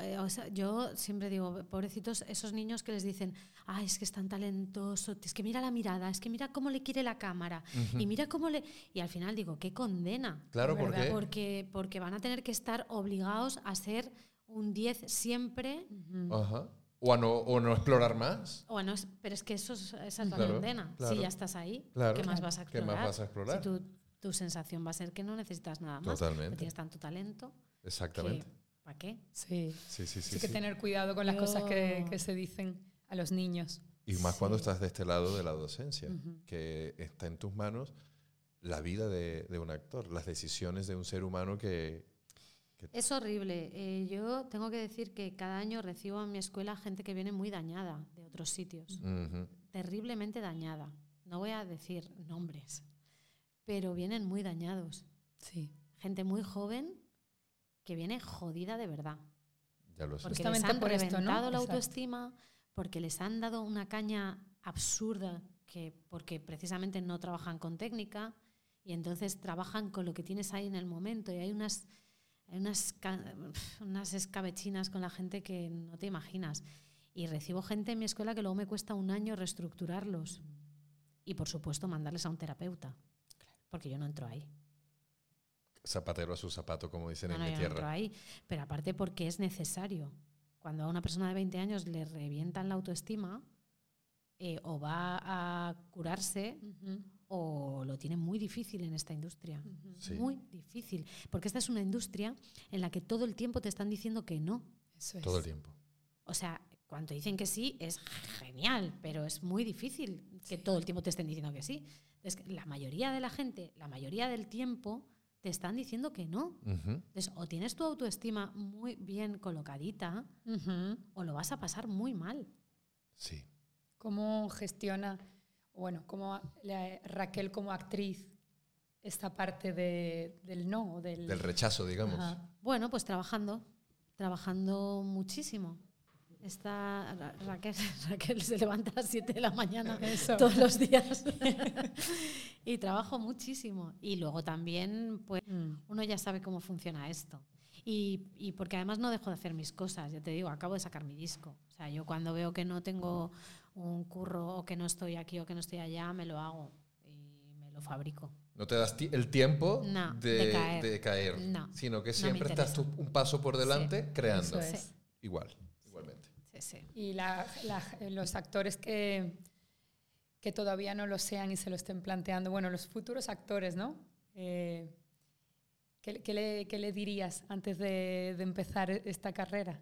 eh, o sea, yo siempre digo, pobrecitos, esos niños que les dicen, ay, es que es tan talentoso, es que mira la mirada, es que mira cómo le quiere la cámara, y mira cómo le. Y al final digo, qué condena. Claro, ¿Verdad? porque Porque, porque van a tener que estar obligados a ser un 10 siempre. Ujú. Ajá. O, a no, o no explorar más. Bueno, es- pero es que eso es, esa es la Claro, condena. claro. Si ya estás ahí, Claro. ¿qué más vas a ¿Qué explorar? más vas a explorar? Si tu, tu sensación va a ser que no necesitas nada más. Totalmente. tienes tanto talento. Exactamente. ¿Para qué? Sí. Sí, sí, sí. Sí que sí. tener cuidado con las cosas que, se dicen a los niños. Y más cuando estás de este lado de la docencia, que está en tus manos la vida de, de un actor, las decisiones de un ser humano que... Es horrible. Eh, yo tengo que decir que cada año recibo en mi escuela gente que viene muy dañada de otros sitios, terriblemente dañada. No voy a decir nombres, pero vienen muy dañados. Sí. Gente muy joven que viene jodida de verdad. Ya lo sé. Porque Justamente les han por esto, ¿no? reventado la Exacto. autoestima, porque les han dado una caña absurda, que, porque precisamente no trabajan con técnica y entonces trabajan con lo que tienes ahí en el momento. Y hay unas, hay unas, unas escabechinas con la gente que no te imaginas. Y recibo gente en mi escuela que luego me cuesta un año reestructurarlos. Y por supuesto mandarles a un terapeuta, porque yo no entro ahí. Zapatero a su zapato, como dicen No, en no, mi yo no entro tierra. ahí. Pero aparte porque es necesario. Cuando a una persona de 20 años le revientan la autoestima, eh, o va a curarse o lo tiene muy difícil en esta industria. Sí. Muy difícil. Porque esta es una industria en la que todo el tiempo te están diciendo que no. Eso es. Todo el tiempo. O sea, cuando dicen que sí, es genial, pero es muy difícil que todo el tiempo te estén diciendo que sí. Es que la mayoría de la gente, la mayoría del tiempo, te están diciendo que no. Entonces, o tienes tu autoestima muy bien colocadita, o lo vas a pasar muy mal. Sí. ¿Cómo gestiona, bueno, cómo la- Raquel como actriz esta parte de- del no? Del, Del rechazo, digamos. Ajá. Bueno, pues trabajando, trabajando muchísimo. Está Ra- Raquel, [laughs] Raquel se levanta a las 7 de la mañana Eso. todos los días [laughs] y trabajo muchísimo. Y luego también, pues, Mm. uno ya sabe cómo funciona esto. Y, y porque además no dejo de hacer mis cosas, ya te digo, acabo de sacar mi disco. O sea, yo cuando veo que no tengo un curro o que no estoy aquí o que no estoy allá, me lo hago y me lo fabrico. No te das el tiempo No, de, de caer. de caer, No, sino que siempre estás tú un paso por delante creando. Eso es. Sí. Igual, Y la- la- los actores que, que todavía no lo sean y se lo estén planteando, bueno, los futuros actores, ¿no? Eh, ¿qué, qué le, qué le dirías antes de, de empezar esta carrera?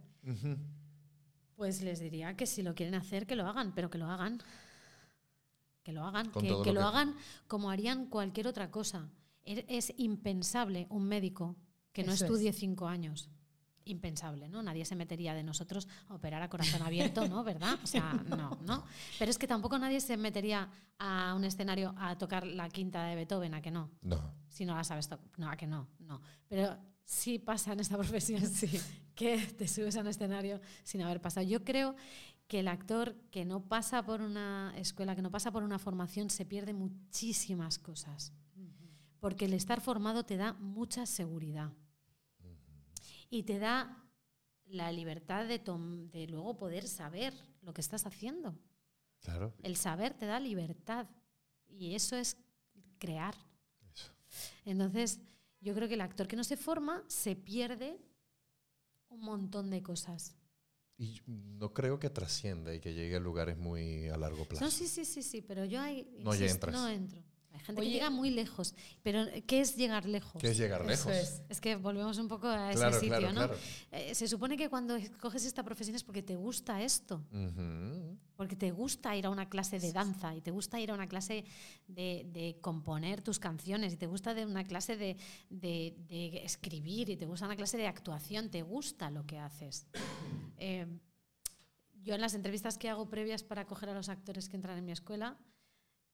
Pues les diría que si lo quieren hacer, que lo hagan, pero que lo hagan. Que lo hagan, que, lo hagan como harían cualquier otra cosa. Er- Es impensable un médico que no Eso es. estudie cinco años. Impensable, ¿no? Nadie se metería de nosotros a operar a corazón abierto, ¿no? ¿Verdad? O sea, [laughs] no, ¿no? Pero es que tampoco nadie se metería a un escenario a tocar la quinta de Beethoven, ¿a que no? No. Si no la sabes tocar. No, a que no, no. Pero sí pasa en esta [laughs] profesión Sí. que te subes a un escenario sin haber pasado. Yo creo que el actor que no pasa por una escuela, que no pasa por una formación, se pierde muchísimas cosas. Porque el estar formado te da mucha seguridad y te da la libertad de, de luego poder saber lo que estás haciendo. Claro. El saber te da libertad y eso es crear. Eso. Entonces, yo creo que el actor que no se forma se pierde un montón de cosas. Y no creo que trascienda y que llegue a lugares muy a largo plazo. No, sí, sí, sí, sí, pero yo ahí No entras. no entro. Hay gente Oye. que llega muy lejos, pero ¿qué es llegar lejos? Que es llegar lejos. Es. Es que volvemos un poco a ese Claro, sitio, claro, ¿no? claro. Eh, se supone que cuando coges esta profesión es porque te gusta esto, porque te gusta ir a una clase de danza y te gusta ir a una clase de, de componer tus canciones y te gusta de una clase de, de- de escribir y te gusta una clase de actuación, te gusta lo que haces. [coughs] Eh, yo en las entrevistas que hago previas para coger a los actores que entran en mi escuela,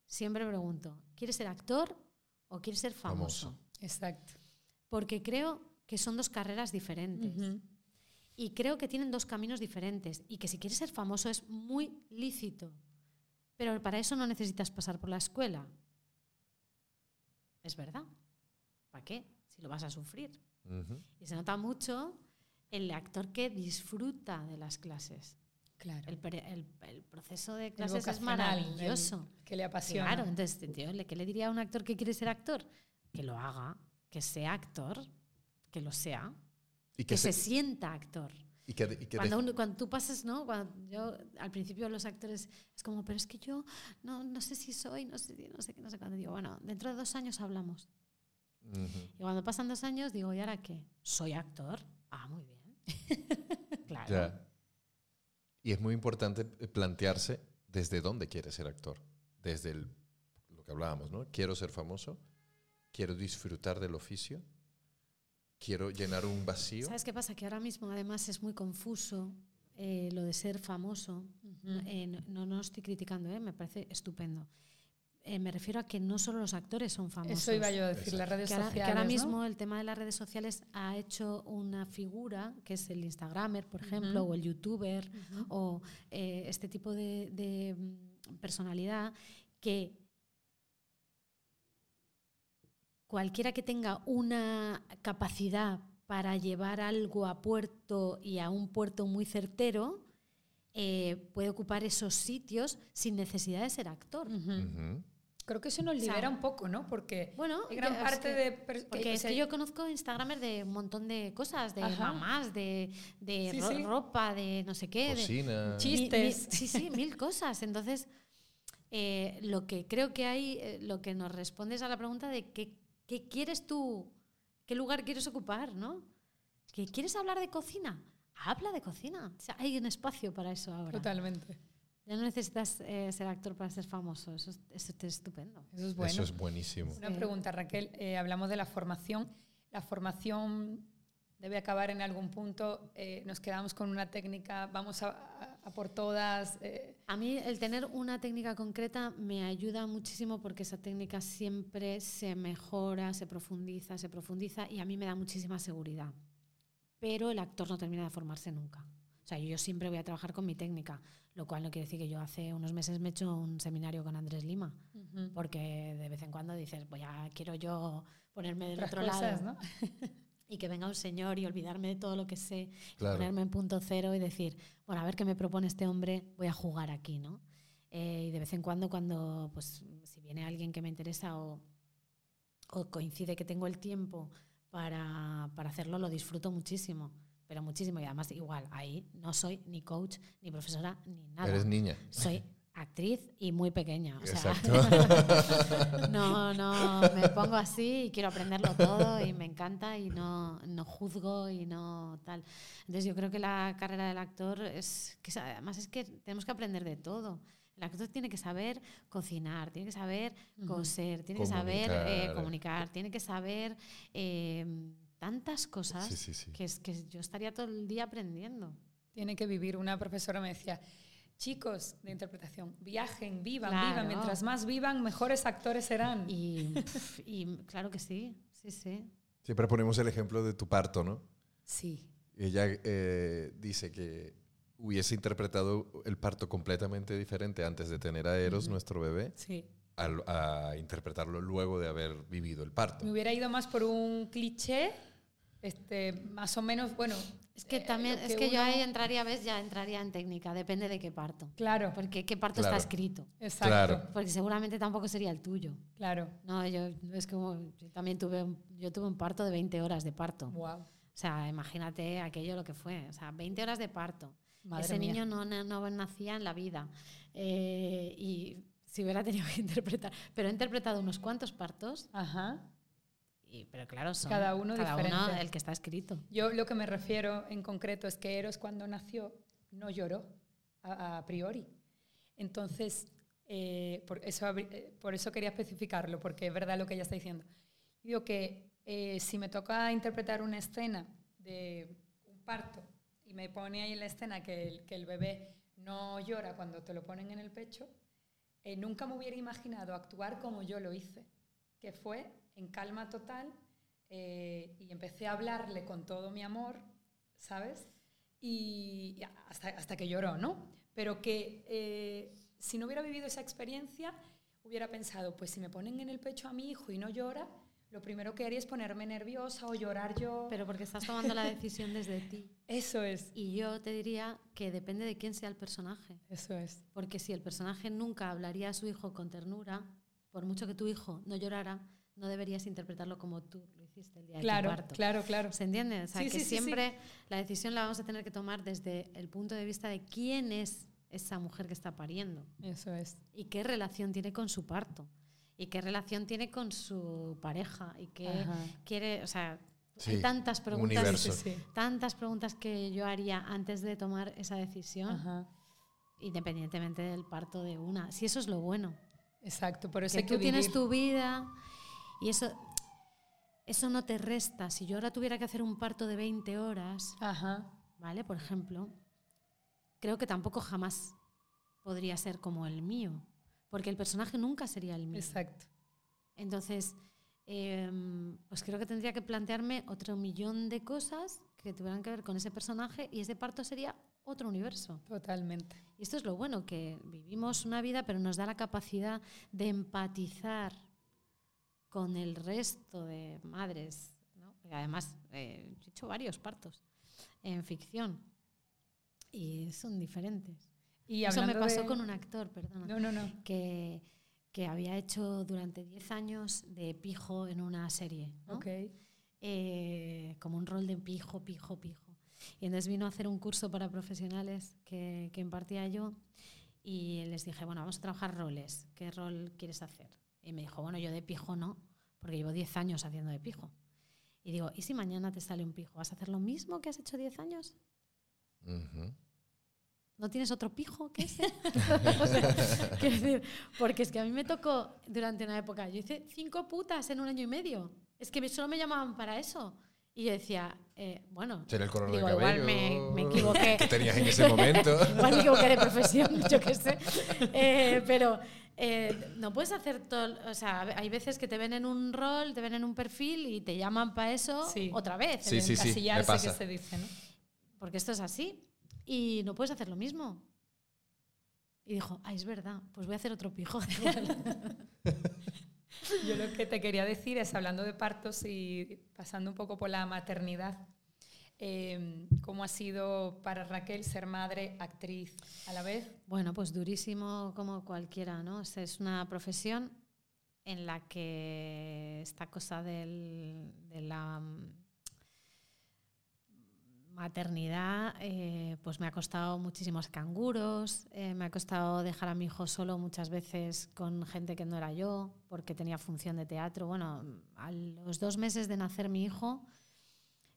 siempre pregunto, ¿quieres ser actor o quieres ser famoso? Famoso. Exacto. Porque creo que son dos carreras diferentes. Y creo que tienen dos caminos diferentes y que si quieres ser famoso es muy lícito. Pero para eso no necesitas pasar por la escuela. Es verdad. ¿Para qué? Si lo vas a sufrir. Y se nota mucho el actor que disfruta de las clases. Claro. El, el- el proceso de clases es el maravilloso. que le apasiona. Claro, entonces, tío, ¿le- ¿qué le diría a un actor que quiere ser actor? Que lo haga, que sea actor, que lo sea, Y que que, se se- sienta actor. y que, y que Cuando, uno- cuando tú pasas, ¿no? Cuando yo, al principio los actores es como, pero es que yo no, no sé si soy, no sé, si- no sé qué, no sé cuándo. Digo, bueno, dentro de dos años hablamos. Ujú. Y cuando pasan dos años, digo, ¿y ahora qué? ¿Soy actor? Ah, muy bien. [laughs] claro. Ya. Y es muy importante eh, plantearse desde dónde quieres ser actor. Desde el- lo que hablábamos, ¿no? Quiero ser famoso, quiero disfrutar del oficio, quiero llenar un vacío. ¿Sabes qué pasa? Que ahora mismo además es muy confuso eh, lo de ser famoso. Ujú. Eh, no, no, no estoy criticando, ¿eh? me parece estupendo. Eh, me refiero a que no solo los actores son famosos. Eso iba yo a decir, las redes que ahora, sociales. que ahora ¿no? mismo el tema de las redes sociales ha hecho una figura, que es el Instagramer, por ejemplo, o el YouTuber, o eh, este tipo de, de, mm, personalidad, que cualquiera que tenga una capacidad para llevar algo a puerto y a un puerto muy certero, eh, puede ocupar esos sitios sin necesidad de ser actor. Creo que eso nos O sea, libera un poco, ¿no? Porque Bueno, hay gran ya, es parte que- de... Porque es que yo conozco Instagramers de un montón de cosas, de Ajá. mamás, de, de Sí, ro- sí. ropa, de no sé qué. de- Cocina. Mi- mi- Chistes. sí, sí, mil cosas. Entonces, eh, lo que creo que hay, eh, lo que nos responde es a la pregunta de qué, qué quieres tú, qué lugar quieres ocupar, ¿no? ¿Que quieres hablar de cocina? Habla de cocina. O sea, hay un espacio para eso ahora. Totalmente. Ya no necesitas eh, ser actor para ser famoso. Eso es, eso es estupendo. Eso es bueno. Eso es buenísimo. Una pregunta, Raquel. Eh, hablamos de la formación. La formación debe acabar en algún punto. eh, nos quedamos con una técnica, vamos a, a- a por todas. eh, A mí el tener una técnica concreta me ayuda muchísimo porque esa técnica siempre se mejora, se profundiza, se profundiza y a mí me da muchísima seguridad. Pero el actor no termina de formarse nunca. O sea, yo siempre voy a trabajar con mi técnica, lo cual no quiere decir que yo hace unos meses me he hecho un seminario con Andrés Lima, porque de vez en cuando dices, voy a, quiero yo ponerme del otras otro cosas, lado ¿no? [laughs] y que venga un señor y olvidarme de todo lo que sé, Claro. ponerme en punto cero y decir, bueno, a ver qué me propone este hombre, voy a jugar aquí, ¿no? Eh, y de vez en cuando, cuando, pues, si viene alguien que me interesa o, o coincide que tengo el tiempo para, para hacerlo, lo disfruto muchísimo, pero muchísimo. Y además, igual, ahí no soy ni coach, ni profesora, ni nada. Eres niña. Soy actriz y muy pequeña. O sea, Exacto. [laughs] no, no, me pongo así y quiero aprenderlo todo y me encanta y no, no juzgo y no tal. Entonces yo creo que la carrera del actor es, que además es que tenemos que aprender de todo. El actor tiene que saber cocinar, tiene que saber coser, tiene que saber eh, Comunicar. comunicar, tiene que saber eh, tantas cosas Sí, sí, sí. Que, es, que yo estaría todo el día aprendiendo. Tiene que vivir. Una profesora me decía, chicos de interpretación, viajen, vivan, Claro. vivan. Mientras más vivan, mejores actores serán. Y, claro que sí, sí, sí. Siempre ponemos el ejemplo de tu parto, ¿no? Sí. Ella eh, dice que hubiese interpretado el parto completamente diferente antes de tener a Eros, nuestro bebé, Sí. Al- a, interpretarlo luego de haber vivido el parto. Me hubiera ido más por un cliché, este, más o menos, bueno. Es que eh, también, lo es que yo uno- ahí entraría, ¿ves? Ya entraría en técnica, depende de qué parto. Claro, Porque qué parto Claro. está escrito. exacto. Claro. Porque seguramente tampoco sería el tuyo. Claro. No, yo es como, yo también tuve, un- yo tuve un parto de 20 horas de parto. Wow. O sea, imagínate aquello lo que fue. O sea, 20 horas de parto. Madre Ese mía. niño no, na- no nacía en la vida. Eh, y si hubiera tenido que [laughs] interpretar. Pero he interpretado unos cuantos partos. Ajá. Y, pero claro, son Cada uno cada uno diferente. el que está escrito. Yo lo que me refiero en concreto es que Eros cuando nació no lloró a, a priori. Entonces, eh, por, eso, eh, por eso quería especificarlo, porque es verdad lo que ella está diciendo. Digo que eh, si me toca interpretar una escena de un parto y me pone ahí en la escena que el, que el bebé no llora cuando te lo ponen en el pecho, eh, nunca me hubiera imaginado actuar como yo lo hice, que fue en calma total eh, y empecé a hablarle con todo mi amor, ¿sabes? Y hasta, hasta que lloró, ¿no? Pero que eh, si no hubiera vivido esa experiencia, hubiera pensado, pues si me ponen en el pecho a mi hijo y no llora, lo primero que haría es ponerme nerviosa o llorar yo. Pero porque estás tomando la decisión desde [laughs] ti. eso es, Y yo te diría que depende de quién sea el personaje. eso es. Porque si el personaje nunca hablaría a su hijo con ternura, por mucho que tu hijo no llorara, no deberías interpretarlo como tú lo hiciste el día de Claro, tu parto. claro, claro. ¿Se entiende? O sea, Sí, que sí, sí, sí. siempre la decisión la vamos a tener que tomar desde el punto de vista de quién es esa mujer que está pariendo Eso es. y qué relación tiene con su parto y qué relación tiene con su pareja y qué Ajá. quiere, o sea, Sí, hay tantas un preguntas, universo. Sí, sí. tantas preguntas que yo haría antes de tomar esa decisión, Ajá. independientemente del parto de una. Si eso es lo bueno, Exacto, por eso que hay que tú tienes tu vida y eso eso no te resta. Si yo ahora tuviera que hacer un parto de 20 horas, Ajá. ¿vale? Por ejemplo, creo que tampoco jamás podría ser como el mío, porque el personaje nunca sería el mío. Exacto. Entonces, pues creo que tendría que plantearme otro millón de cosas que tuvieran que ver con ese personaje y ese parto sería otro universo. Totalmente. Y esto es lo bueno, que vivimos una vida, pero nos da la capacidad de empatizar con el resto de madres. ¿no? Además, eh, he hecho varios partos en ficción y son diferentes. Y Eso me pasó de- con un actor, perdona, No, no, no. que, que había hecho durante 10 años de pijo en una serie. ¿no? Ok. eh, como un rol de pijo, pijo, pijo. Y entonces vino a hacer un curso para profesionales que, que impartía yo y les dije, bueno, vamos a trabajar roles. ¿Qué rol quieres hacer? Y me dijo, bueno, yo de pijo no, porque llevo 10 años haciendo de pijo. Y digo, ¿y si mañana te sale un pijo? ¿Vas a hacer lo mismo que has hecho 10 años? Ujú. ¿No tienes otro pijo que ese? [laughs] O sea, quiero decir, porque es que a mí me tocó durante una época, yo hice cinco putas en un año y medio. Es que solo me llamaban para eso. Y yo decía, eh, bueno, Será el color digo, del igual me, me equivoqué. [laughs] Que tenías en ese momento. [laughs] Igual me equivoqué de profesión, yo qué sé. Eh, pero eh, no puedes hacer todo. O sea, hay veces que te ven en un rol, te ven en un perfil y te llaman para eso Sí. otra vez. Sí, el sí, sí, me encasillarse pasa. que se dice, ¿no? Porque esto es así. Y no puedes hacer lo mismo. Y dijo, ah, es verdad, pues voy a hacer otro pijo. [laughs] Yo lo que te quería decir es, hablando de partos y pasando un poco por la maternidad, eh, ¿cómo ha sido para Raquel ser madre, actriz a la vez? Bueno, pues durísimo como cualquiera, ¿no? Es- Es una profesión en la que esta cosa del- de la maternidad, eh, pues me ha costado muchísimos canguros, eh, me ha costado dejar a mi hijo solo muchas veces con gente que no era yo, porque tenía función de teatro. Bueno, a los dos meses de nacer mi hijo,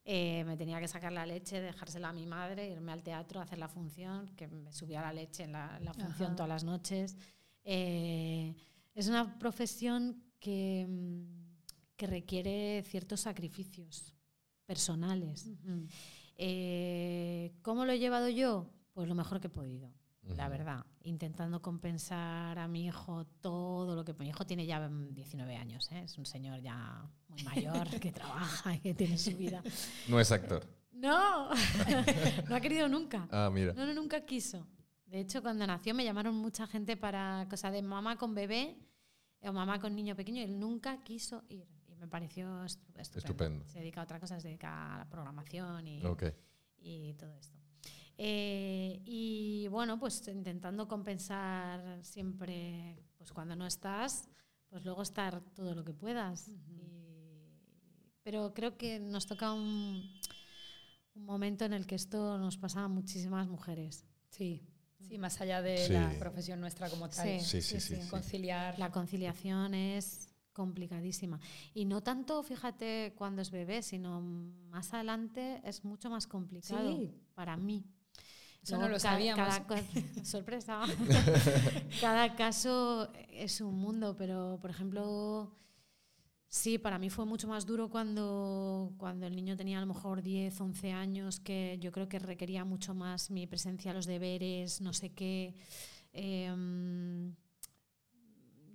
eh, me tenía que sacar la leche, dejársela a mi madre, irme al teatro, hacer la función, que me subía la leche en la, la función Ajá. todas las noches. Eh, es una profesión que, mm, que requiere ciertos sacrificios personales. Eh, ¿Cómo lo he llevado yo? Pues lo mejor que he podido, la verdad. Intentando compensar a mi hijo todo lo que... Mi hijo tiene ya mm, 19 años, ¿eh? es un señor ya muy mayor [laughs] que trabaja y que tiene su vida. No es actor. No, [laughs] no ha querido nunca. Ah, mira. No, no, nunca quiso. De hecho, cuando nació me llamaron mucha gente para cosa de mamá con bebé o mamá con niño pequeño y él nunca quiso ir. Me pareció estu- estupendo. Estupendo. Se dedica a otra cosa, se dedica a la programación y, y todo esto. Eh, y bueno, pues intentando compensar siempre, pues cuando no estás, pues luego estar todo lo que puedas. Y- pero creo que nos toca un, un momento en el que esto nos pasa a muchísimas mujeres. Sí, sí, más allá de Sí. la profesión nuestra como tal. Sí, sí, sí, sí. Conciliar. La conciliación es complicadísima. Y no tanto, fíjate, cuando es bebé, sino más adelante es mucho más complicado Sí. para mí. Eso no lo sabíamos. cada [laughs] sorpresa. [laughs] cada caso es un mundo, pero por ejemplo, sí, para mí fue mucho más duro cuando, cuando el niño tenía a lo mejor 10, 11 años, que yo creo que requería mucho más mi presencia, los deberes, no sé qué. Em,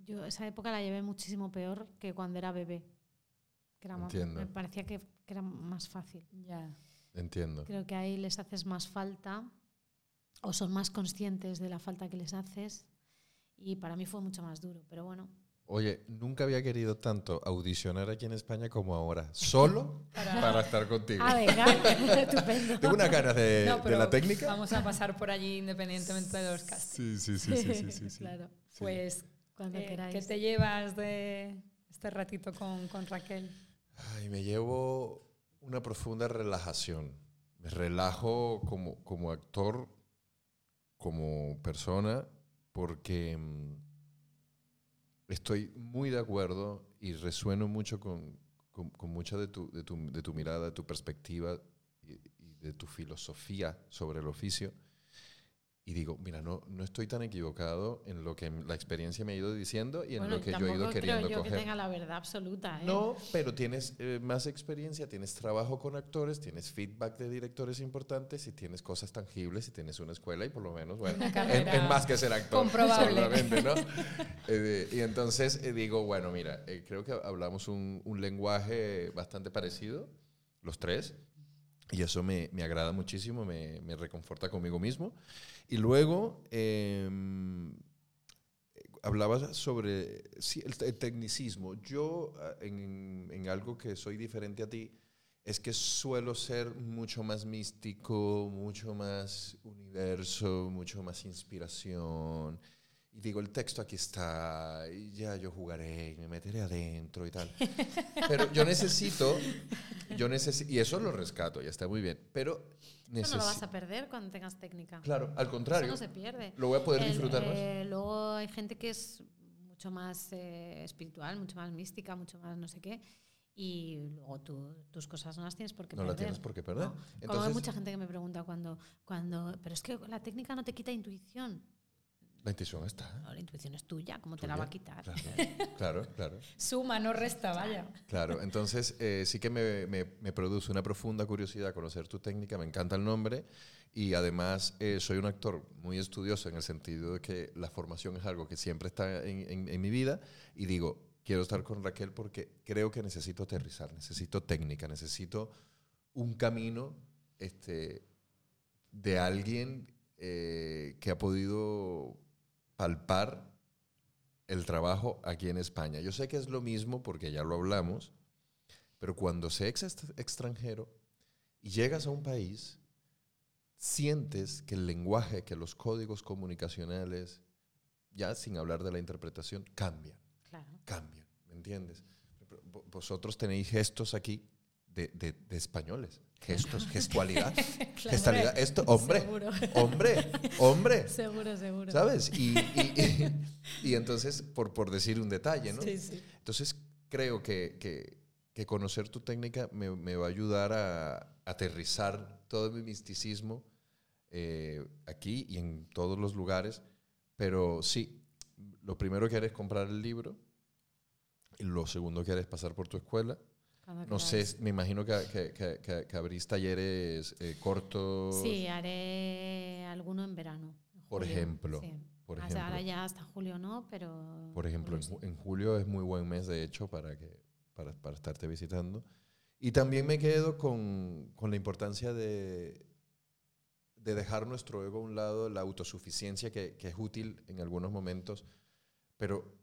yo esa época la llevé muchísimo peor que cuando era bebé. Que era más- Entiendo. me parecía que, que era más fácil. Ya. Entiendo. Creo que ahí les haces más falta o son más conscientes de la falta que les haces y para mí fue mucho más duro, pero bueno. Oye, nunca había querido tanto audicionar aquí en España como ahora. Solo [laughs] Para- para estar contigo. Ah, venga, [laughs] estupendo. Tengo una cara de, No, de la técnica. Vamos a pasar por allí independientemente de los castings. Sí, sí, sí, sí, sí, sí, sí. [laughs] claro, Sí. Pues, cuando eh, ¿qué queráis. te llevas de este ratito con, con Raquel? Ay, me llevo una profunda relajación. Me relajo como, como actor, como persona, porque mm, estoy muy de acuerdo y resueno mucho con, con, con mucha de tu, de, tu, de tu mirada, de tu perspectiva y, y de tu filosofía sobre el oficio. Y digo, mira, no, no estoy tan equivocado en lo que la experiencia me ha ido diciendo y en Bueno, lo que yo he ido creo queriendo yo coger. que tenga la verdad absoluta. ¿eh? No, pero tienes eh, más experiencia, tienes trabajo con actores, tienes feedback de directores importantes y tienes cosas tangibles y tienes una escuela y por lo menos, bueno, es, más que ser actor. comprobable. ¿no? [laughs] Eh, y entonces eh, digo, bueno, mira, eh, creo que hablamos un, un lenguaje bastante parecido, los tres, y eso me, me agrada muchísimo, me, me reconforta conmigo mismo. Y luego... em, hablabas sobre sí, el, el tecnicismo. Yo, ah, en, en algo que soy diferente a ti, es que suelo ser mucho más místico, mucho más universo, mucho más inspiración. Y digo, el texto aquí está, y ya yo jugaré y me meteré adentro y tal. [laughs] Pero yo necesito, yo necesito, y eso lo rescato, ya está muy bien, pero eso no lo vas a perder cuando tengas técnica. Claro, al contrario. Eso no se pierde. Lo voy a poder disfrutar más. Eh, luego hay gente que es mucho más eh, espiritual, mucho más mística, mucho más no sé qué. Y luego tú, tus cosas no las tienes por qué perder. No las tienes por qué perder. Como hay mucha gente que me pregunta cuando, cuando, pero es que la técnica no te quita intuición. La intuición está. la intuición es tuya, ¿cómo te la va a quitar? Claro, claro. [laughs] Suma, no resta, vaya. Claro, entonces eh, sí que me, me, produce una profunda curiosidad conocer tu técnica, me encanta el nombre y además eh, soy un actor muy estudioso en el sentido de que la formación es algo que siempre está en, en, mi vida y digo, quiero estar con Raquel porque creo que necesito aterrizar, necesito técnica, necesito un camino este, de alguien eh, que ha podido palpar el trabajo aquí en España. Yo sé que es lo mismo porque ya lo hablamos, pero cuando se ex extranjero y llegas a un país, sientes que el lenguaje, que los códigos comunicacionales, ya sin hablar de la interpretación, cambian. Cambian, ¿me entiendes? Vosotros tenéis gestos aquí de, de españoles gestos, [laughs] gestualidad. gestualidad. Esto, hombre, hombre, hombre. [laughs] Seguro, seguro. ¿Sabes? Y, y, y, entonces, por, por decir un detalle, ¿no? Sí, sí. Entonces, creo que, que, que conocer tu técnica me, me, va a ayudar a aterrizar todo mi misticismo eh, aquí y en todos los lugares. Pero sí, lo primero que haré es comprar el libro. Y lo segundo que haré es pasar por tu escuela no sé, me imagino que, que, que, abrís talleres eh, cortos. Sí, haré alguno en verano. por ejemplo. Por ejemplo. Ahora ya hasta julio no, pero... Por ejemplo, en, julio es muy buen mes, de hecho, para, que, para, para estarte visitando. Y también me quedo con, con, la importancia de, de dejar nuestro ego a un lado, la autosuficiencia que, que es útil en algunos momentos, pero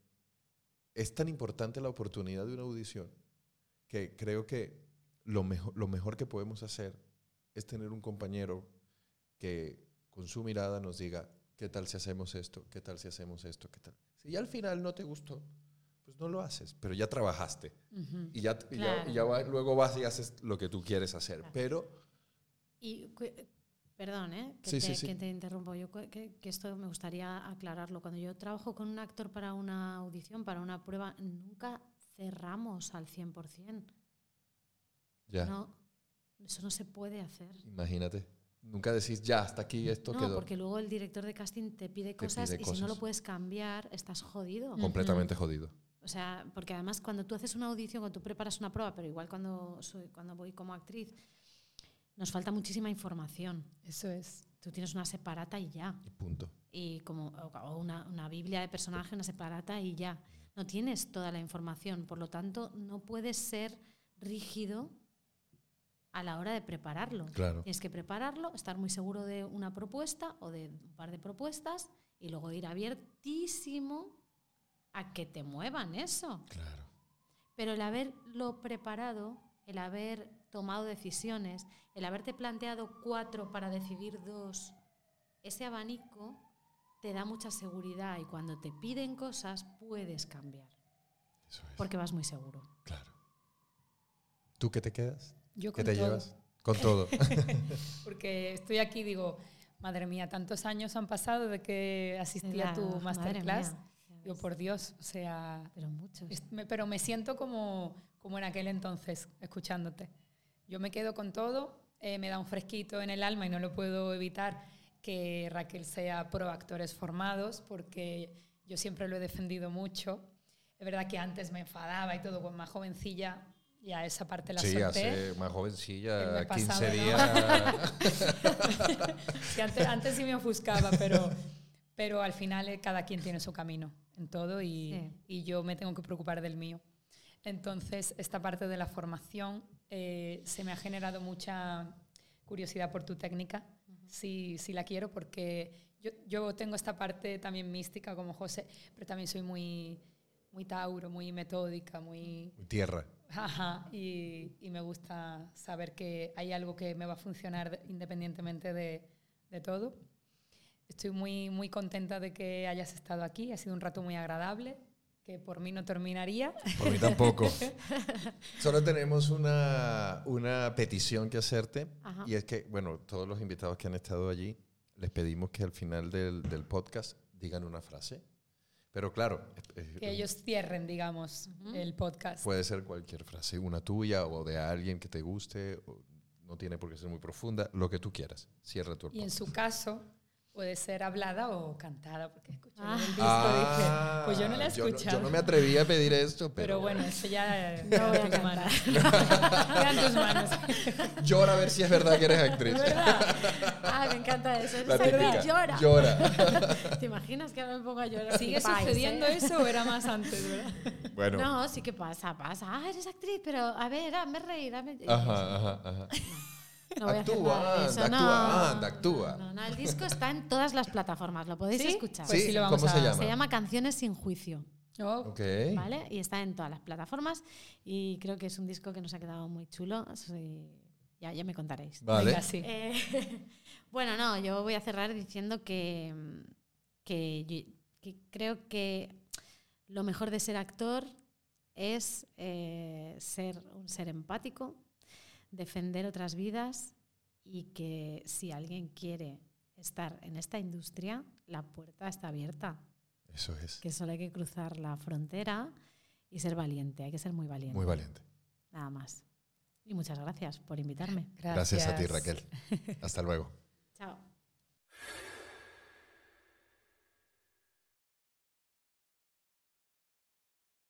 es tan importante la oportunidad de una audición que creo que lo mejor, lo mejor que podemos hacer es tener un compañero que con su mirada nos diga, ¿qué tal si hacemos esto? ¿Qué tal si hacemos esto? ¿Qué tal? Si ya al final no te gustó, pues no lo haces, pero ya trabajaste. Y, ya, ya, luego vas y haces lo que tú quieres hacer. Pero... Y, perdón, ¿eh? que, te, te, interrumpo. Yo que, que, esto me gustaría aclararlo. Cuando yo trabajo con un actor para una audición, para una prueba, nunca cerramos al 100%. Ya. No, eso no se puede hacer. Imagínate. Nunca decís, ya, hasta aquí esto no, porque luego el director de casting te pide cosas y si no lo puedes cambiar, estás jodido. Completamente jodido. O sea, porque además cuando tú haces una audición, cuando tú preparas una prueba, pero igual cuando, soy, cuando voy como actriz, nos falta muchísima información. Eso es. Tú tienes una separata y ya. Y punto. Y como o una, una Biblia de personaje, una separata y ya no tienes toda la información, por lo tanto no puedes ser rígido a la hora de prepararlo. Tienes que prepararlo, estar muy seguro de una propuesta o de un par de propuestas y luego ir abiertísimo a que te muevan eso. Claro. Pero el haberlo preparado, el haber tomado decisiones, el haberte planteado cuatro para decidir dos, ese abanico te da mucha seguridad y cuando te piden cosas puedes cambiar. Eso es. Porque vas muy seguro. Claro. ¿Tú qué te quedas? Yo ¿Qué te llevas? Con todo. [laughs] [laughs] Porque estoy aquí digo, madre mía, tantos años han pasado de que asistí a tu masterclass. Yo, por Dios, o sea... Pero muchos. pero me siento como, como en aquel entonces, escuchándote. Yo me quedo con todo, eh, me da un fresquito en el alma y no lo puedo evitar que Raquel sea pro actores formados, porque yo siempre lo he defendido mucho. Es verdad que antes me enfadaba y todo, con más jovencilla ya esa parte la sí, solté. Sí, más jovencilla, 15 días. [laughs] antes, antes, sí me ofuscaba, pero, pero al final eh, cada quien tiene su camino en todo y, y, yo me tengo que preocupar del mío. Entonces, esta parte de la formación eh, se me ha generado mucha curiosidad por tu técnica sí, sí la quiero porque yo, yo, tengo esta parte también mística como José, pero también soy muy, muy tauro, muy metódica, muy... Tierra. Ajá, y, y, me gusta saber que hay algo que me va a funcionar independientemente de, de todo. Estoy muy, muy contenta de que hayas estado aquí. Ha sido un rato muy agradable, que por mí no terminaría. Por mí tampoco. [laughs] Solo tenemos una, una petición que hacerte. Ajá. Y es que, bueno, todos los invitados que han estado allí, les pedimos que al final del, del podcast digan una frase. Pero claro, eh, Que ellos cierren, digamos, Ujú. el podcast. puede ser cualquier frase, una tuya o de alguien que te guste. o no tiene por qué ser muy profunda, lo que tú quieras. Cierra tu Y en podcast. su caso, puede ser hablada o cantada, porque escuché Ah. el disco Ah, dije, pues yo no la he yo escuchado. Yo no, me atreví a pedir esto, pero, Pero bueno, eso ya [laughs] No en a tus [laughs] manos. En tus manos. llora a ver si es verdad que eres actriz. Ah, me encanta eso. La típica. llora. Llora. [laughs] ¿Te imaginas que ahora me pongo a llorar? ¿Sigue Flipáis, sucediendo ¿eh? eso o era más antes, verdad? Bueno. No, sí que pasa, pasa. Ah, eres actriz, pero a ver, hazme reír. hazme- Ajá, ajá, ajá. No voy a hacer Actúa, eso, anda, no. actúa, anda, actúa. No, no, el disco está en todas las plataformas, lo podéis ¿Sí? escuchar. Pues Sí, sí lo vamos ¿cómo se a- llama? Se llama Canciones sin juicio, Oh, Ok. ¿vale? Y está en todas las plataformas y creo que es un disco que nos ha quedado muy chulo. Ya, ya me contaréis. Vale. Venga, sí. Eh, [laughs] bueno, no, yo voy a cerrar diciendo que, que, yo- que creo que lo mejor de ser actor es eh, ser un ser empático, defender otras vidas y que si alguien quiere estar en esta industria, la puerta está abierta, Eso es. que solo hay que cruzar la frontera y ser valiente, hay que ser muy valiente. Muy valiente. Nada más. Y muchas gracias por invitarme. Gracias a ti, Raquel. Hasta luego.